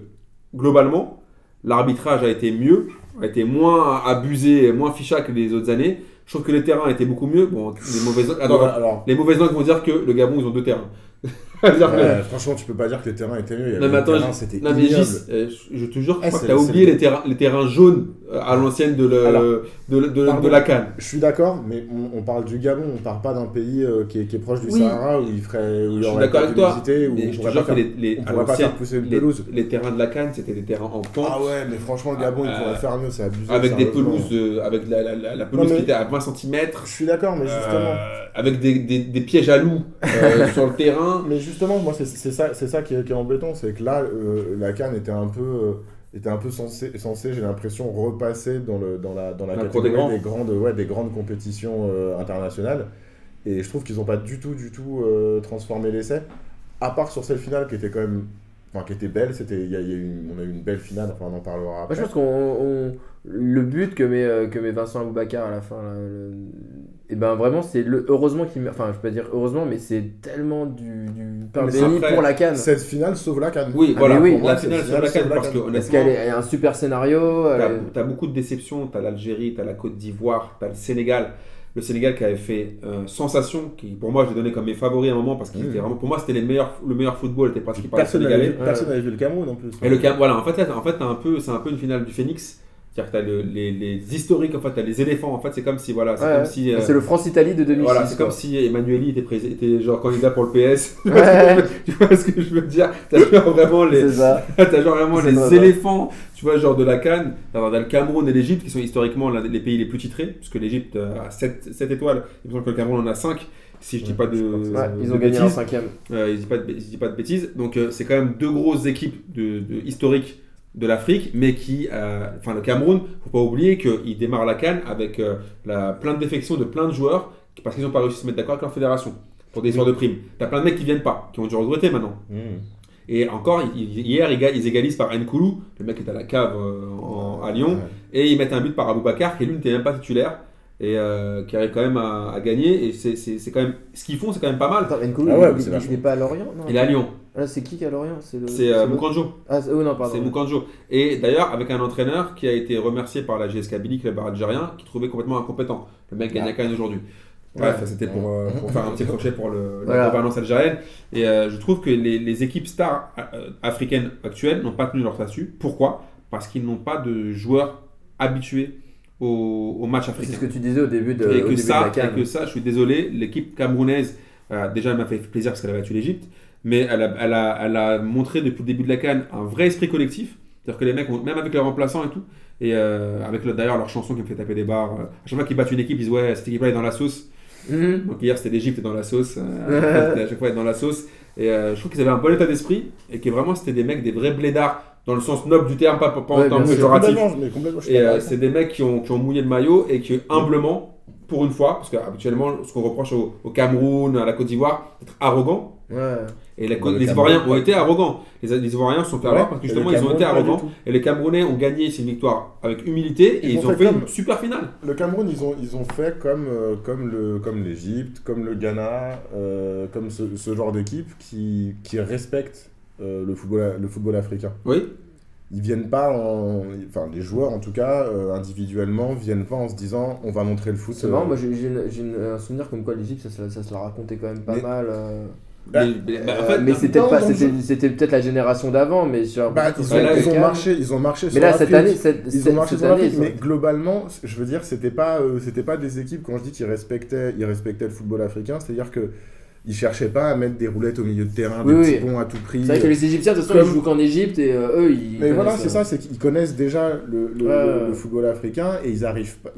globalement, l'arbitrage a été mieux, a été moins abusé, moins ficha que les autres années. Je trouve que les terrains étaient beaucoup mieux. Bon, les mauvaises alors, les mauvaises langues vont dire que le Gabon, ils ont deux terrains. *laughs* Ouais, franchement, tu peux pas dire que les terrains étaient mieux. Non, mais attends, terrains, je- c'était Non mais ignoble. Gis, euh, je te jure, je Ah, crois que c'est- t'as oublié le- les terrains, les terrains jaunes euh, à l'ancienne de, le, Alors, de, de, de- pardon. de la Cannes. Je suis d'accord, mais on, on parle du Gabon, on parle pas d'un pays euh, qui, est, qui est proche du Oui. Sahara où il ferait, où il Je y suis d'accord avec toi, d'humidité, où Mais on je te jure pas que les, les, on pas faire pousser une les, pelouse. les terrains de la Cannes, c'était des terrains en pente. Ah ouais, mais franchement, le Gabon, il Euh, pourrait faire mieux, c'est abusé. Avec des pelouses, avec la, pelouse qui était à 20 cm. Je suis d'accord, mais justement. avec des, pièges à loups *laughs* sur le terrain. Justement, moi, c'est ça, qui est, qui est embêtant, c'est que là, euh, la Cannes était un peu, euh, était un peu censée, j'ai l'impression, repasser dans, le, dans la, dans la catégorie des des, grandes, ouais, des grandes compétitions euh, internationales. Et je trouve qu'ils n'ont pas du tout, du tout transformé l'essai, à part sur celle finale qui était quand même, enfin, qui était belle. C'était, il y a, y a une- on a eu une belle finale, enfin, on en parlera Moi, je pense qu'on on- le but que met euh, que met Vincent Aboubacar à la fin là, le- et ben vraiment c'est le heureusement qu'il met- enfin je peux pas dire heureusement mais c'est tellement du, du pain Mais béni après, pour la canne Cette finale sauve la Cannes. Oui, Ah, voilà, oui, pour moi, la c'est finale le sur la canne, parce que canne. parce qu'elle est un super scénario T'as elle- t'as beaucoup de déceptions, t'as l'Algérie, t'as la Côte d'Ivoire, t'as le Sénégal. Le Sénégal qui avait fait euh, sensation, qui pour moi je l'ai donné comme mes favoris à un moment parce qu'il Mmh. était vraiment, pour moi c'était les meilleurs, le meilleur football était pratiqué par les Personne n'avait Sénégalais. personne n'avait vu le Cameroun en plus. Et le voilà, en fait, là, en fait, t'as un peu, c'est un peu une finale du Phoenix. C'est-à-dire que t'as le- les, les historiques, en fait, t'as les éléphants. En fait, c'est comme si, voilà, c'est Ouais, comme ouais. si, euh, c'est le France-Italie de 2006 voilà, c'est comme si Emmanueli était, était genre candidat pour le PS. *laughs* Ouais. tu vois ce que je veux dire? T'as genre vraiment les, *laughs* T'as genre vraiment les vrai, éléphants, tu vois, genre de la Cannes. T'as t'as le Cameroun et l'Égypte qui sont historiquement les pays les plus titrés, puisque l'Égypte a 7, étoiles, il me semble que le Cameroun en a 5, si je dis pas de. ouais, ils de ont gagné bêtises. cinquième Euh, il dit pas de, il dit pas de bêtises. Donc euh, c'est quand même deux grosses équipes de, de- historiques de l'Afrique, mais qui, euh, enfin le Cameroun, faut pas oublier qu'il démarre la Cannes avec euh, la, plein de défections de plein de joueurs parce qu'ils n'ont pas réussi à se mettre d'accord avec leur fédération pour des histoires de primes. T'as plein de mecs qui viennent pas, qui ont dû regretter maintenant. Mmh. Et encore, hier, ils, ga- ils égalisent par Nkoulou, le mec est à la cave euh, en- à Lyon, Ouais. et ils mettent un but par Aboubacar, qui lui n'était même pas titulaire, et euh, qui arrive quand même à, à gagner. Et c'est c'est- c'est quand même, ce qu'ils font, c'est quand même pas mal. Attends, Nkoulou, Ah ouais, il- mais c'est il, vachement. il est pas à Lorient non? Il est à Lyon, Ah, c'est qui qui est à Lorient? C'est le c'est euh, le- Moukanjo. ah c'est- oh non pardon C'est Moukanjo. Et d'ailleurs, avec un entraîneur qui a été remercié par la GS Kabylie, club algérien, qui trouvait complètement incompétent. Le mec gagne Ah. à Cannes aujourd'hui. Bref, Ouais. c'était pour, euh, pour faire un petit crochet pour le, Voilà. la gouvernance algérienne. Et euh, je trouve que les, les équipes stars euh, africaines actuelles n'ont pas tenu leur statut. Pourquoi? Parce qu'ils n'ont pas de joueurs habitués au, au match c'est africain. ce que tu disais au début de, et, au que début de la et canne que ça, je suis désolé, l'équipe camerounaise, euh, déjà, elle m'a fait plaisir parce qu'elle a battu l'Égypte, mais elle a, elle, a, elle a montré depuis le début de la Cannes un vrai esprit collectif. C'est-à-dire que les mecs, ont, même avec leurs remplaçants et tout, et euh, avec le- d'ailleurs leur chanson qui me fait taper des barres, euh, à chaque fois qu'ils battent une équipe, ils disent Ouais, cette équipe-là est dans la sauce. Mhm. Donc hier, c'était l'Égypte dans la sauce, *laughs* à chaque fois, elle est dans la sauce. Et je trouve qu'ils avaient un bon état d'esprit, et que vraiment, c'était des mecs, des vrais blédards, dans le sens noble du terme, pas, pas en Ouais, tant bien que sûr. péjoratif. Complètement, mais complètement, je suis Et euh, c'est des mecs qui ont, qui ont mouillé le maillot et qui, humblement, pour une fois, parce qu'habituellement, ce qu'on reproche au, au Cameroun, à la Côte d'Ivoire, d'être arrogant. ouais Et les, Bah, le les Ivoiriens ont été arrogants. Les, les Ivoiriens se sont fait Ouais, avoir parce que justement, ils ont été arrogants. Et les Camerounais ont gagné ces victoires avec humilité et Ils ils, ont ont fait fait comme- une super finale. Le Cameroun, ils ont, ils ont fait comme, euh, comme, le, comme l'Égypte, comme le Ghana, euh, comme ce, ce genre d'équipe qui, qui respecte euh, le, football, le football africain. Oui. Ils viennent pas en. Enfin, les joueurs en tout cas, euh, individuellement, viennent pas en se disant on va montrer le foot. c'est euh, marrant moi j'ai un souvenir comme quoi l'Égypte ça, se- ça se la racontait quand même pas Mais- mal euh. Bah, mais, mais- bah, en fait, mais c'était pas peut-être la génération d'avant mais sur Bah, ils, ont, ils ont marché, ils ont marché mais sur là cette année cette, Ils cette- ont marché cette sur année l'Afrique, ils ont- mais globalement, je veux dire, c'était pas, euh, c'était pas des équipes, quand je dis qu'ils respectaient, ils respectaient le football africain, c'est-à-dire que ils cherchaient pas à mettre des roulettes au milieu de terrain, Oui, des oui. petits ponts à tout prix. c'est vrai que les Égyptiens de toute façon Comme- ils jouent qu'en Égypte et euh, eux ils Mais voilà, c'est ça, c'est qu'ils connaissent déjà le, le- Ouais, le- ouais. le football africain et ils arrivent pas.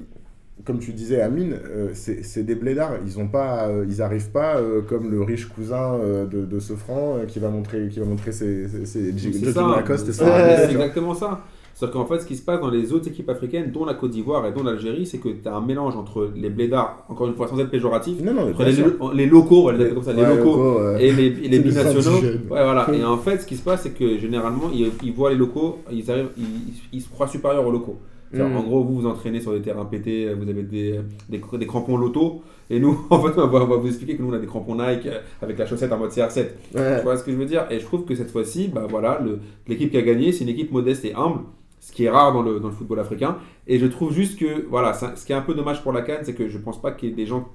Comme tu disais, Amine, euh, c'est c'est des blédards. Ils ont pas, euh, ils arrivent pas euh, comme le riche cousin euh, de, de euh, qui va montrer, qui va montrer ses, ses, ses C'est jogging ça, Lacoste c'est exactement ça. C'est-à-dire qu'en fait, ce qui se passe dans les autres équipes africaines, dont la Côte d'Ivoire et dont l'Algérie, c'est que tu as un mélange entre les blédards, encore une fois sans être péjoratif, Non, non, mais entre bien les, locaux, on va les appeler comme ça, les Ouais, locaux, locaux, ouais. et les, et les *laughs* binationaux. Ouais, voilà. Et en fait, ce qui se passe, c'est que généralement, ils, ils voient les locaux, ils, arrivent, ils, ils se croient supérieurs aux locaux. C'est-à-dire, Mm. En gros, vous vous entraînez sur des terrains pétés, vous avez des, des, des crampons loto, et nous, *laughs* en fait, on va, on va vous expliquer que nous, on a des crampons Nike euh, avec la chaussette en mode CR7. Ouais. Tu vois ce que je veux dire? Et je trouve que cette fois-ci, bah voilà, l'équipe qui a gagné, c'est une équipe modeste et humble, ce qui est rare dans le, dans le football africain. Et je trouve juste que, voilà, ça- ce qui est un peu dommage pour la Cannes, c'est que je pense pas ait des gens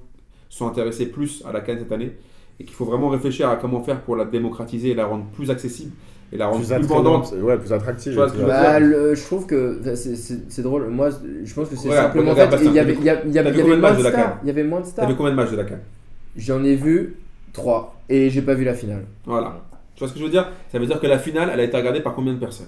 sont intéressés plus à la Cannes cette année. Et qu'il faut vraiment réfléchir à comment faire pour la démocratiser et la rendre plus accessible et la rendre Plus plus, vendante. ouais, plus attractive. Que je Bah, le- je trouve que enfin, c'est- drôle. Moi, je pense que c'est Ouais, simplement. En fait, il y avait, y y y moins matchs de stars. Il y avait moins de T'as stars. vu combien de matchs de la Cannes? J'en ai vu 3 et j'ai pas vu la finale. Voilà. Tu vois ce que je veux dire? Ça veut dire que la finale, elle a été regardée par combien de personnes?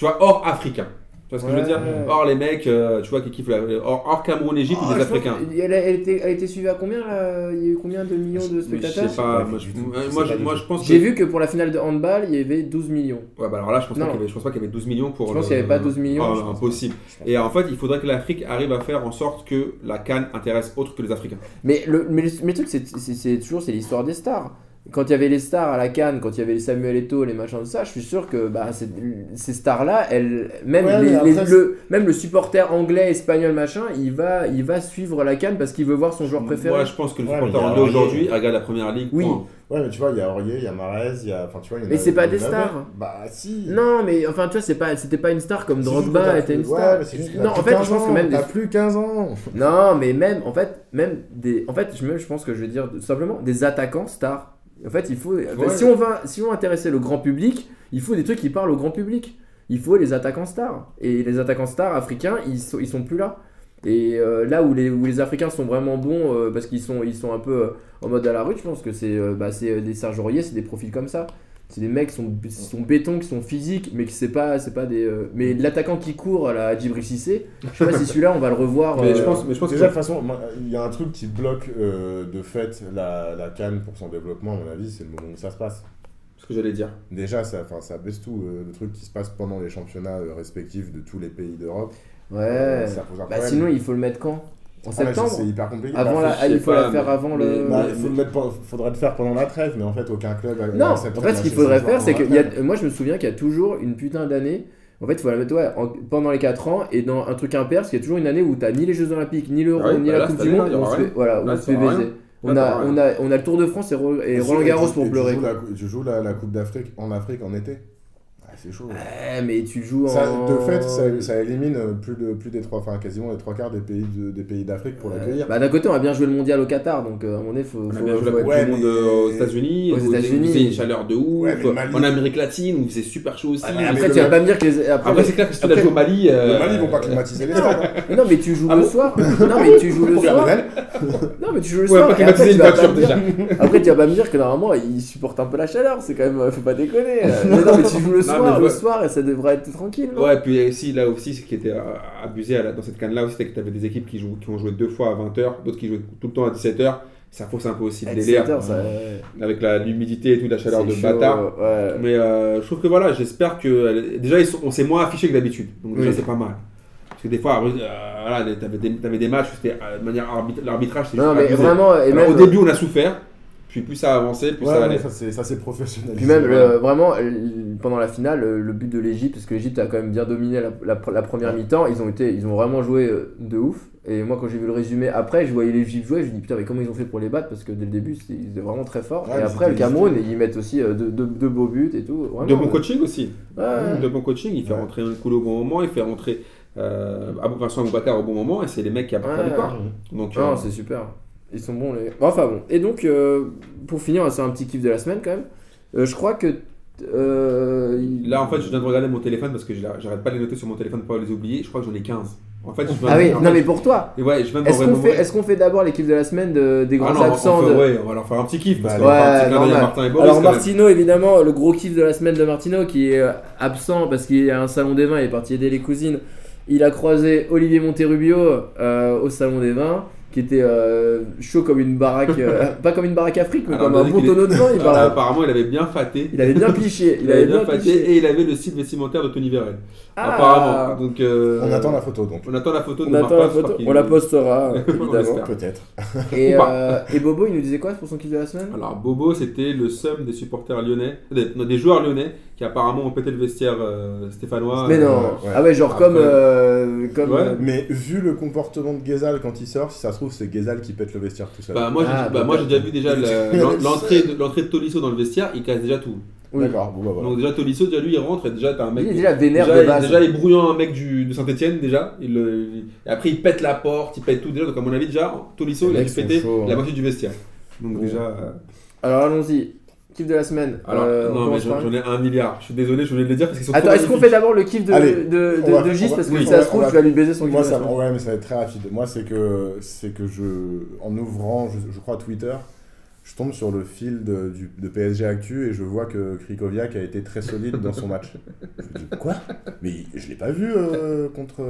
Tu vois, hors africain. Tu vois ce que je veux dire Ouais. Or, les mecs, euh, tu vois, qui kiffent la. Or, hors Cameroun, Égypte, Ah, les je pense Africains. Elle a, elle était, elle a été suivie à combien là? Il y a eu combien de millions de je spectateurs sais pas, pas moi, du je, tout. moi, Je moi, sais je- pas moi, je pense que. J'ai vu que pour la finale de handball, il y avait 12 millions. Ouais, bah alors là, je pense, pas qu'il y avait, je pense pas qu'il y avait 12 millions pour. Je pense le- qu'il y avait pas 12 millions, Ah, impossible. Et en fait, il faudrait que l'Afrique arrive à faire en sorte que la Cannes intéresse autre que les Africains. Mais le, mais le, mais le truc, c'est c'est- c'est toujours c'est l'histoire des stars. Quand il y avait les stars à la Cannes, quand il y avait les Samuel Eto'o, les machins de ça, je suis sûr que bah, ces stars-là, elles, même, Ouais, les- mais les- après, le, même le supporter anglais, espagnol, machin, il va, il va suivre la Cannes parce qu'il veut voir son joueur préféré. Moi, je pense que le Ouais, supporter anglais aujourd'hui regarde la première ligue. Oui. point. Ouais, mais tu vois, il y a Aurier, il y a Marez, il y a. Enfin, tu vois, il y en Mais c'est pas des stars. Bah, si. Non, mais enfin, tu vois, c'est pas, c'était pas une star comme Drogba était une star. Ouais, juste non, en fait, je 15 pense que même des T'as plus 15 ans. Non, mais même, en fait, même des, en fait, je, même, je pense que je veux dire simplement des attaquants stars. En fait, il faut, si on va, si on veut intéresser le grand public, il faut des trucs qui parlent au grand public. Il faut les attaquants stars. Et les attaquants stars africains, ils sont, ils sont plus là. Et euh, là où les, où les Africains sont vraiment bons, euh, parce qu'ils sont, ils sont un peu euh, en mode à la rue, je pense que c'est bah, c'est, des Serge Aurier, c'est des profils comme ça. C'est des mecs qui sont, qui sont béton, qui sont physiques, mais qui c'est pas, c'est pas des. euh, mais l'attaquant qui court à la Djibril Cissé, je sais pas si celui-là on va le revoir. Mais je euh, pense, mais je pense Déjà, de façon, il y a un truc qui bloque euh, de fait la, la Cannes pour son développement, à mon avis, c'est le moment où ça se passe. ce que j'allais dire. Déjà, ça, enfin, ça baisse tout. euh, le truc qui se passe pendant les championnats euh, respectifs de tous les pays d'Europe. Ouais. euh, ça pose un Bah problème. sinon, il faut le mettre quand? En Ah, septembre C'est hyper compliqué. Avant Bah, la... je ah, il faut pas, la faire mais- avant mais- le. Bah, Mais- faut le mettre pen- faudrait le faire pendant la trêve, mais en fait, aucun club. a- Non, en fait, ce de qu'il faudrait faire, c'est que y a... moi, je me souviens qu'il y a toujours une putain d'année. En fait, il faut la mettre ouais, en- pendant les 4 ans et dans un truc impair, parce qu'il y a toujours une année où t'as ni les Jeux Olympiques, ni l'Euro, Ah ni bah la là, Coupe du Monde, on se fait, voilà, on se fait baiser. On a, on, a, on a le Tour de France et, Ro- et Et Roland Garros pour pleurer. joues la, la Coupe d'Afrique en Afrique en été. C'est chaud. Ouais, mais tu joues Ça, en. de fait, ça, ça élimine plus, de, plus des trois, enfin quasiment les trois quarts des pays de- des pays d'Afrique pour l'accueillir. Bah, d'un côté, on a bien joué le mondial au Qatar, donc euh, à un moment donné, faut. On a faut- bien joué la faut Coupe être- Ouais, du Monde mais- euh, aux États-Unis. Aux États-Unis. Une chaleur de ouf. Ouais, le Mali- En Amérique latine, où faisait super chaud aussi. Ah, mais Après, le tu vas pas me dire que les. Après, Après, c'est clair que si tu après- joué au Mali. euh, Le Mali, ils vont pas climatiser les *laughs* stades. hein. Mais non, mais tu joues Ah le soir. *laughs* Non, mais tu joues le soir. *laughs* Non, mais tu joues le Ouais, soir. et après, une tu vas voiture pas me dire- *laughs* Après, tu vas pas me dire que normalement, il supporte un peu la chaleur. C'est quand même. Faut pas déconner. *laughs* Mais non, mais tu joues le Non, soir. mais Le ouais. soir, et ça devrait être tranquille. non? Ouais, puis aussi, là aussi, ce qui était euh, abusé à la- dans cette canne-là aussi, c'était que tu avais des équipes qui, jouent, qui ont joué deux fois à 20h, d'autres qui jouaient tout le temps à 17h. Ça fausse un peu aussi le délire, 17 heures, ça- avec la- l'humidité et tout, la chaleur de C'est chaud, bâtard. Ouais. Mais euh, je trouve que voilà, j'espère que. Déjà, ils sont- on s'est moins affiché que d'habitude. Donc, déjà, Oui. c'est pas mal. Parce que des fois, euh, voilà, t'avais des, t'avais des matchs où c'était euh, de manière l'arbitrage, c'est Non, juste mais abusé. vraiment, et Alors, même. Au début, on a souffert, puis plus ça a avancé, plus Ouais, ça ouais, allait. ça c'est ça, c'est professionnel. Puis même, vraiment, pendant la finale, le, le but de l'Egypte, parce que l'Egypte a quand même bien dominé la, la- la première Ouais. mi-temps, ils ont, été, ils ont vraiment joué euh, de ouf. Et moi, quand j'ai vu le résumé après, je voyais l'Egypte jouer, je me dis putain, mais comment ils ont fait pour les battre? Parce que dès le début, c'était- ils étaient vraiment très forts. Ouais, et mais après, le Cameroun, ils mettent aussi euh, deux, deux- deux beaux buts et tout. Vraiment, De bon euh, coaching aussi. ouais. De bon coaching, il fait Ouais. rentrer un coup au bon moment, il fait rentrer euh, Abou Vincent Aboubakar au bon moment, et c'est les mecs qui apportent Ouais. la victoire. Donc, Non, euh, c'est super. Ils sont bons, les. Enfin bon. Et donc, euh, pour finir, c'est un petit kiff de la semaine quand même. Euh, je crois que. euh, il- Là, en fait, je viens de regarder mon téléphone parce que je la- j'arrête pas de les noter sur mon téléphone pour pas les oublier. Je crois que j'en ai 15. En fait, je viens Ah de- oui, en non fait, mais pour toi. Et ouais, je viens de Est-ce me qu'on remémorer. fait, est-ce qu'on fait d'abord l'équipe de la semaine de- des Ah grands non, on- on absents fait- de... ouais, on va leur faire un petit kiff. Parce Bah, qu'on va faire un Ouais, petit clin d'œil à normal. Martin et Boris, Alors quand même. Martino, évidemment, le gros kiff de la semaine de Martino qui est euh, absent parce qu'il est à un salon des vins, il est parti aider les cousines. Il a croisé Olivier Monterubio euh, au salon des vins, qui était euh, chaud comme une baraque, euh, *laughs* pas comme une baraque Afrique, mais Alors, comme un bon tonneau de vin. Il, apparemment, il avait bien fâté. il avait bien piché. *laughs* Il, avait bien fâté et il avait le site vestimentaire de Tony Vérel. Ah. Apparemment. Donc, euh, On attend la photo donc. On attend la photo de On attend la photo, on la postera *laughs* évidemment. Peut-être. Et, euh, Bobo, il nous disait quoi pour son kiff de la semaine? Alors Bobo, c'était le somme des supporters lyonnais, des, non, des joueurs lyonnais qui apparemment ont pété le vestiaire euh, stéphanois. Mais Euh, non, ouais. ah ouais, genre Après- comme. euh, comme Ouais. euh, Mais vu le comportement de Gezal quand il sort, si ça se trouve, c'est Gezal qui pète le vestiaire tout seul. Bah, moi, j'ai Ah, bah, moi, j'ai déjà vu déjà *laughs* l'entrée de, l'entrée de Tolisso dans le vestiaire, il casse déjà tout. oui. D'accord, bon bah voilà. Donc déjà Tolisso, déjà lui il rentre et déjà t'as un mec. Il est déjà vénère déjà, de base. déjà, il brouillant un mec du, de Saint-Etienne déjà. Il, le- il- et après il pète la porte, il pète tout déjà. Donc à mon avis déjà, Tolisso Les il a dû péter chauds, la hein. moitié du vestiaire. Donc déjà. euh, Alors allons-y. Kiff de la semaine. Alors Euh, on non mais j'en ai un milliard. Je suis désolé, je voulais le dire parce qu'ils sont Attends, est-ce qu'on fait d'abord le kiff de, Allez, de, de, on va- de Gis va- Parce que oui, si on ça va- se trouve, tu vas lui baiser son kiff Moi, ça, ouais, mais ça va être très rapide. Moi, c'est que, c'est que je, en ouvrant, je, je crois, Twitter, je tombe sur le fil de, du- de PSG Actu et je vois que Krikoviak a été très solide dans son match. Je me dis, quoi? Mais je l'ai pas vu euh, contre.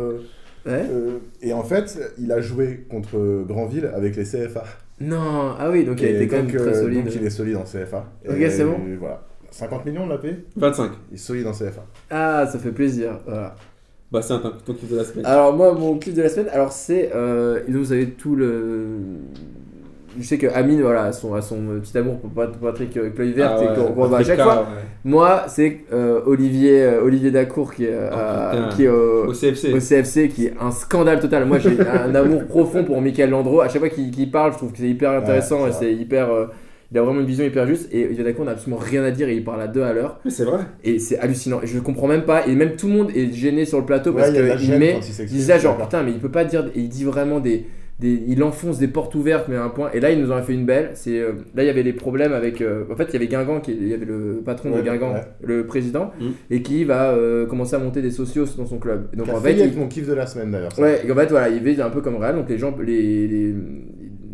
Ouais. euh, et en fait, il a joué contre Granville avec les CFA. Non, ah oui, donc il été quand même très euh, solide. donc il est solide en CFA. Ok, c'est bon. Voilà. 50 millions, on l'a payé 25. Il est solide en CFA. Ah, ça fait plaisir. Voilà. Bah, c'est un ton ton kiff de la semaine. Alors moi, mon clip de la semaine, alors c'est, euh, et donc vous avez tout le, je sais que Amine, voilà, a son, a son petit amour pour Pat- Patrick euh, Kluivert Ah et ouais, qu'on qu'on voit à chaque fois. ouais. Moi, c'est euh, Olivier, euh, Olivier Dacour qui est, euh, Oh, qui est au, CFC. au CFC, qui est un scandale total. Moi, j'ai *laughs* un amour profond pour Michael Landreau. À chaque fois qu'il parle, je trouve que c'est hyper intéressant Ouais, et c'est hyper. euh, il a vraiment une vision hyper juste. Et Olivier Dacour n'a absolument rien à dire et il parle à deux à l'heure. Mais c'est vrai. Et c'est hallucinant. Et je comprends même pas. Et même tout le monde est gêné sur le plateau parce qu'il met. il Il disait genre, putain, mais il peut pas dire. et Il dit vraiment des. Des- il enfonce des portes ouvertes, mais à un point. Et là, il nous en a fait une belle. C'est euh, Là, il y avait les problèmes avec. euh, en fait, il y avait Guingamp, qui, il y avait le patron de Guingamp, ouais. le président, Mm. et qui va euh, commencer à monter des socios dans son club. Et donc, en fait, être il, mon kiff de la semaine d'ailleurs. ouais, et en fait, voilà, il va un peu comme Real. Donc, les gens, les, les,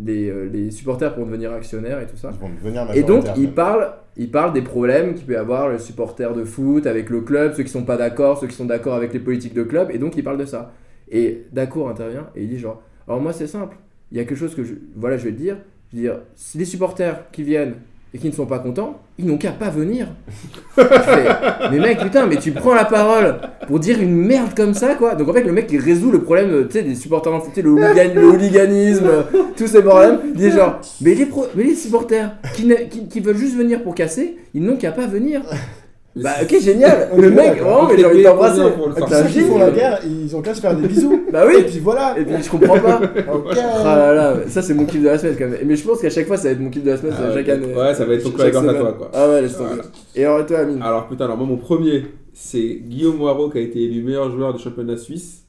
les, les supporters pour devenir actionnaires et tout ça. Ils vont devenir Et donc, il parle, il parle des problèmes qu'il peut y avoir le supporter de foot avec le club, ceux qui sont pas d'accord, ceux qui sont d'accord avec les politiques de club, et donc il parle de ça. Et D'accord intervient et il dit genre, alors moi c'est simple, il y a quelque chose que je, voilà, je vais te dire, je veux dire, si les supporters qui viennent et qui ne sont pas contents, ils n'ont qu'à pas venir. *laughs* Fais, mais mec, putain, mais tu prends la parole pour dire une merde comme ça, quoi. Donc en fait, le mec il résout le problème, tu sais, des supporters en le, hooligan- le hooliganisme, *laughs* tous ces problèmes. Il dit genre, mais les, pro- mais les supporters qui, qui veulent juste venir pour casser, ils n'ont qu'à pas venir. Bah ok, génial. *laughs* Le mec, vraiment, mais j'ai envie de t'embrasser. Combien pour le Ah, Comme t'es un ceux qui font la guerre, ils ont qu'à se faire des bisous. *laughs* Bah Et oui. puis voilà. Et puis je comprends pas. *laughs* Ok. Ah là là, ça c'est mon kiff de la semaine quand même. Mais je pense qu'à chaque fois ça va être mon kiff de la semaine, Ah ça, chaque année. ouais, ça va être ton coup à toi, quoi. Ah ouais, laisse tomber. Voilà. Et alors toi, Amine Alors putain, alors moi mon premier, c'est Guillaume Moirot qui a été élu meilleur joueur du championnat suisse.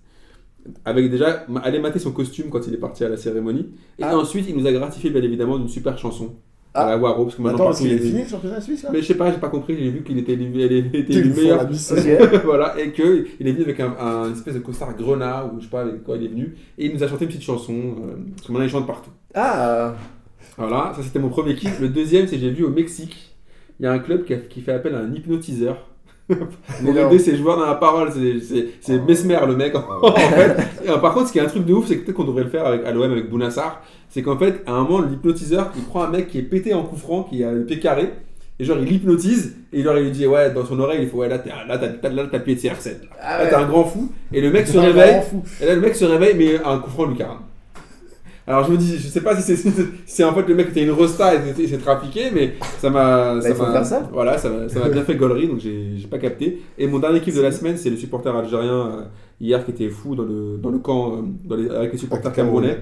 Avec déjà, allez mater son costume quand il est parti à la cérémonie. Et Ah. ensuite, il nous a gratifié bien évidemment d'une super chanson. À Ah. la Waro, parce que maintenant Attends, parce qu'il il est est fini le championnat suisse là? Mais je sais pas, j'ai pas compris, j'ai vu qu'il était font meilleur. *laughs* voilà, et que il est venu avec un, un espèce de costard grenat, ou je sais pas avec quoi il est venu, et il nous a chanté une petite chanson, euh, parce que maintenant il chante partout. Ah Voilà, ça c'était mon premier kiff. Le deuxième, c'est que j'ai vu au Mexique, il y a un club qui, a- qui fait appel à un hypnotiseur. *laughs* pour non. aider ses joueurs dans la parole, c'est- c'est c'est Mesmer le mec *laughs* en fait. Et, euh, par contre, ce qui est un truc de ouf, c'est que peut-être qu'on devrait le faire avec, à l'OM avec Bounassar, c'est qu'en fait, à un moment, l'hypnotiseur, il prend un mec qui est pété en coup franc, qui a le pied carré, et genre il l'hypnotise, et genre il lui dit, ouais, dans son oreille, il faut, ouais, là, là, t'as là, t'as le pied de CR7. Là, Ah Là, t'es un grand fou, et le mec *laughs* se réveille, et là, le mec se réveille, mais un coup franc lucarne. Alors je me dis, je sais pas si c'est *laughs* si en fait le mec était une rosta et s'est- s'est trafiqué, mais ça m'a. Bah, ça faut faire ça. Voilà, ça m'a bien fait gaulerie, donc j'ai pas capté. Et mon dernier kiff de la semaine, c'est le supporter algérien euh, hier qui était fou dans le, dans le camp euh, dans les- avec les supporters camerounais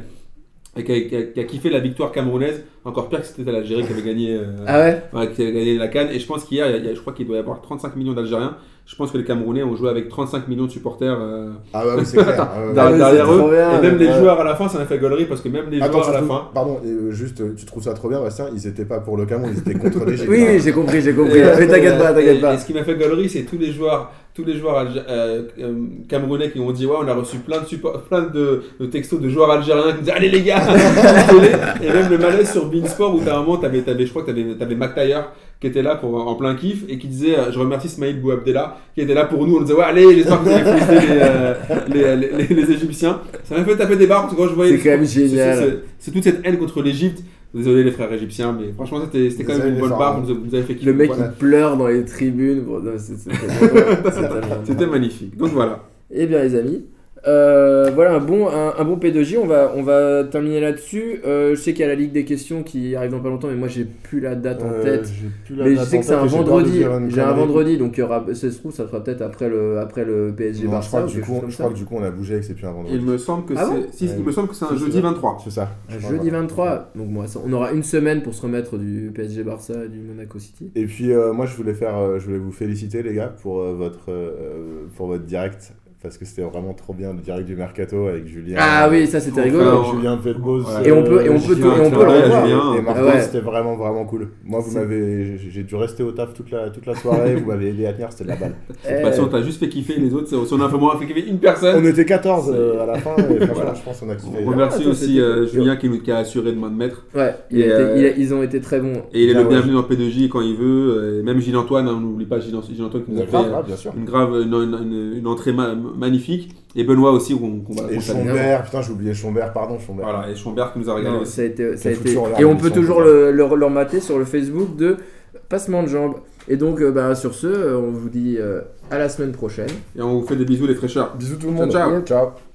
et qui a, qui a- qui a kiffé la victoire camerounaise, encore pire que c'était l'Algérie qui avait gagné. euh, Ah ouais? qui a gagné la Cannes. Et je pense qu'hier, je crois qu'il doit y avoir 35 millions d'Algériens. Je pense que les Camerounais ont joué avec 35 millions de supporters euh, Ah oui, clair. *laughs* Ah derrière, eux. bien, et même les ouais. joueurs à la fin, ça m'a fait gaulerie parce que même les Attends, joueurs à la fin. pardon, euh, juste, tu trouves ça trop bien, Bastien? Ils étaient pas pour le Cameroun, ils étaient contre l'Égypte. *laughs* Oui, oui, j'ai compris, j'ai compris. Et, euh, Mais t'inquiète pas, t'inquiète pas. Et ce qui m'a fait gaulerie, c'est tous les joueurs, tous les joueurs euh, euh, camerounais qui ont dit ouais, on a reçu plein de suppo- plein de, de textos de joueurs algériens qui disaient allez les gars. *laughs* Et même le malaise sur Beansport où t'as un moment, t'avais, t'avais, je crois que t'avais, t'avais McTayer qui était là pour en plein kiff et qui disait euh, je remercie Smaïl Bouabdella qui était là pour nous. On disait ouais allez, j'espère que vous féliciter les, euh, les, les, les- les Égyptiens. Ça m'a fait taper des barres parce que quand je voyais C'est quand même génial. c'est- toute cette haine contre l'Égypte. Désolé les frères égyptiens, mais franchement c'était, quand même une bonne barre. hein. Vous, vous avez fait kiffer. Le mec Voilà. il pleure dans les tribunes. Bon, C'était magnifique. Donc voilà. Eh bien les amis, euh, voilà un bon, un, un bon P2J, on va, on va terminer là-dessus. Euh, je sais qu'il y a la Ligue des questions qui arrive dans pas longtemps, mais moi j'ai plus la date en Euh, tête. j'ai plus la Mais je sais que c'est un vendredi, j'ai un vendredi, donc il y aura, ça se trouve ça sera peut-être après le, après le PSG Non, je Barça crois, que coup, je crois que du coup on a bougé et que c'est plus un vendredi. Il me semble que Ah c'est. bon si, Ouais. il me semble que c'est un jeudi ça. 23. C'est ça. Jeudi voilà. 23, donc moi, on aura une semaine pour se remettre du PSG Barça et du Monaco City. Et puis euh, moi je voulais faire, euh, je voulais vous féliciter les gars pour euh, votre, euh, pour votre direct parce que c'était vraiment trop bien le direct du mercato avec Julien. Ah oui, ça c'était Enfin, rigolo. Avec Julien Felbos. Ouais. Et on peut- et on euh, peut et on peut le revoir. Julien, Et Martin, Ouais. c'était vraiment vraiment cool. Moi, vous m'avez, j'ai dû rester au taf toute la toute la soirée. vous m'avez aidé à tenir, c'était de la balle. *laughs* Eh, De toute façon, t'as juste fait kiffer les autres. Si on a vraiment fait kiffer une personne. On était 14 euh, à la fin. Et franchement, je pense qu'on a kiffé. On remercie Ah, aussi euh, Julien qui nous qui a assuré de main de maître. Ouais, il a Et, été- euh, il a- ils ont été très bons. Et il est Ah le bienvenu dans P2J quand il veut. Et même Gilles Antoine, hein, on n'oublie pas Gilles Antoine qui nous a fait euh, une grave une, entrée magnifique. Et Benoît aussi, qu'on qu'on va Et. Schombert, putain, j'ai oublié Schombert, pardon, Schombert. Voilà, et Schombert qui nous a régalé Non, ça a été, ça a été- Et on peut toujours le, le, sur le Facebook de Passement de Jambes. Et donc, euh, bah, sur ce, euh, on vous dit euh, à la semaine prochaine. Et on vous fait des bisous, les fraîcheurs. Bisous tout le monde. Ciao, ciao. ciao.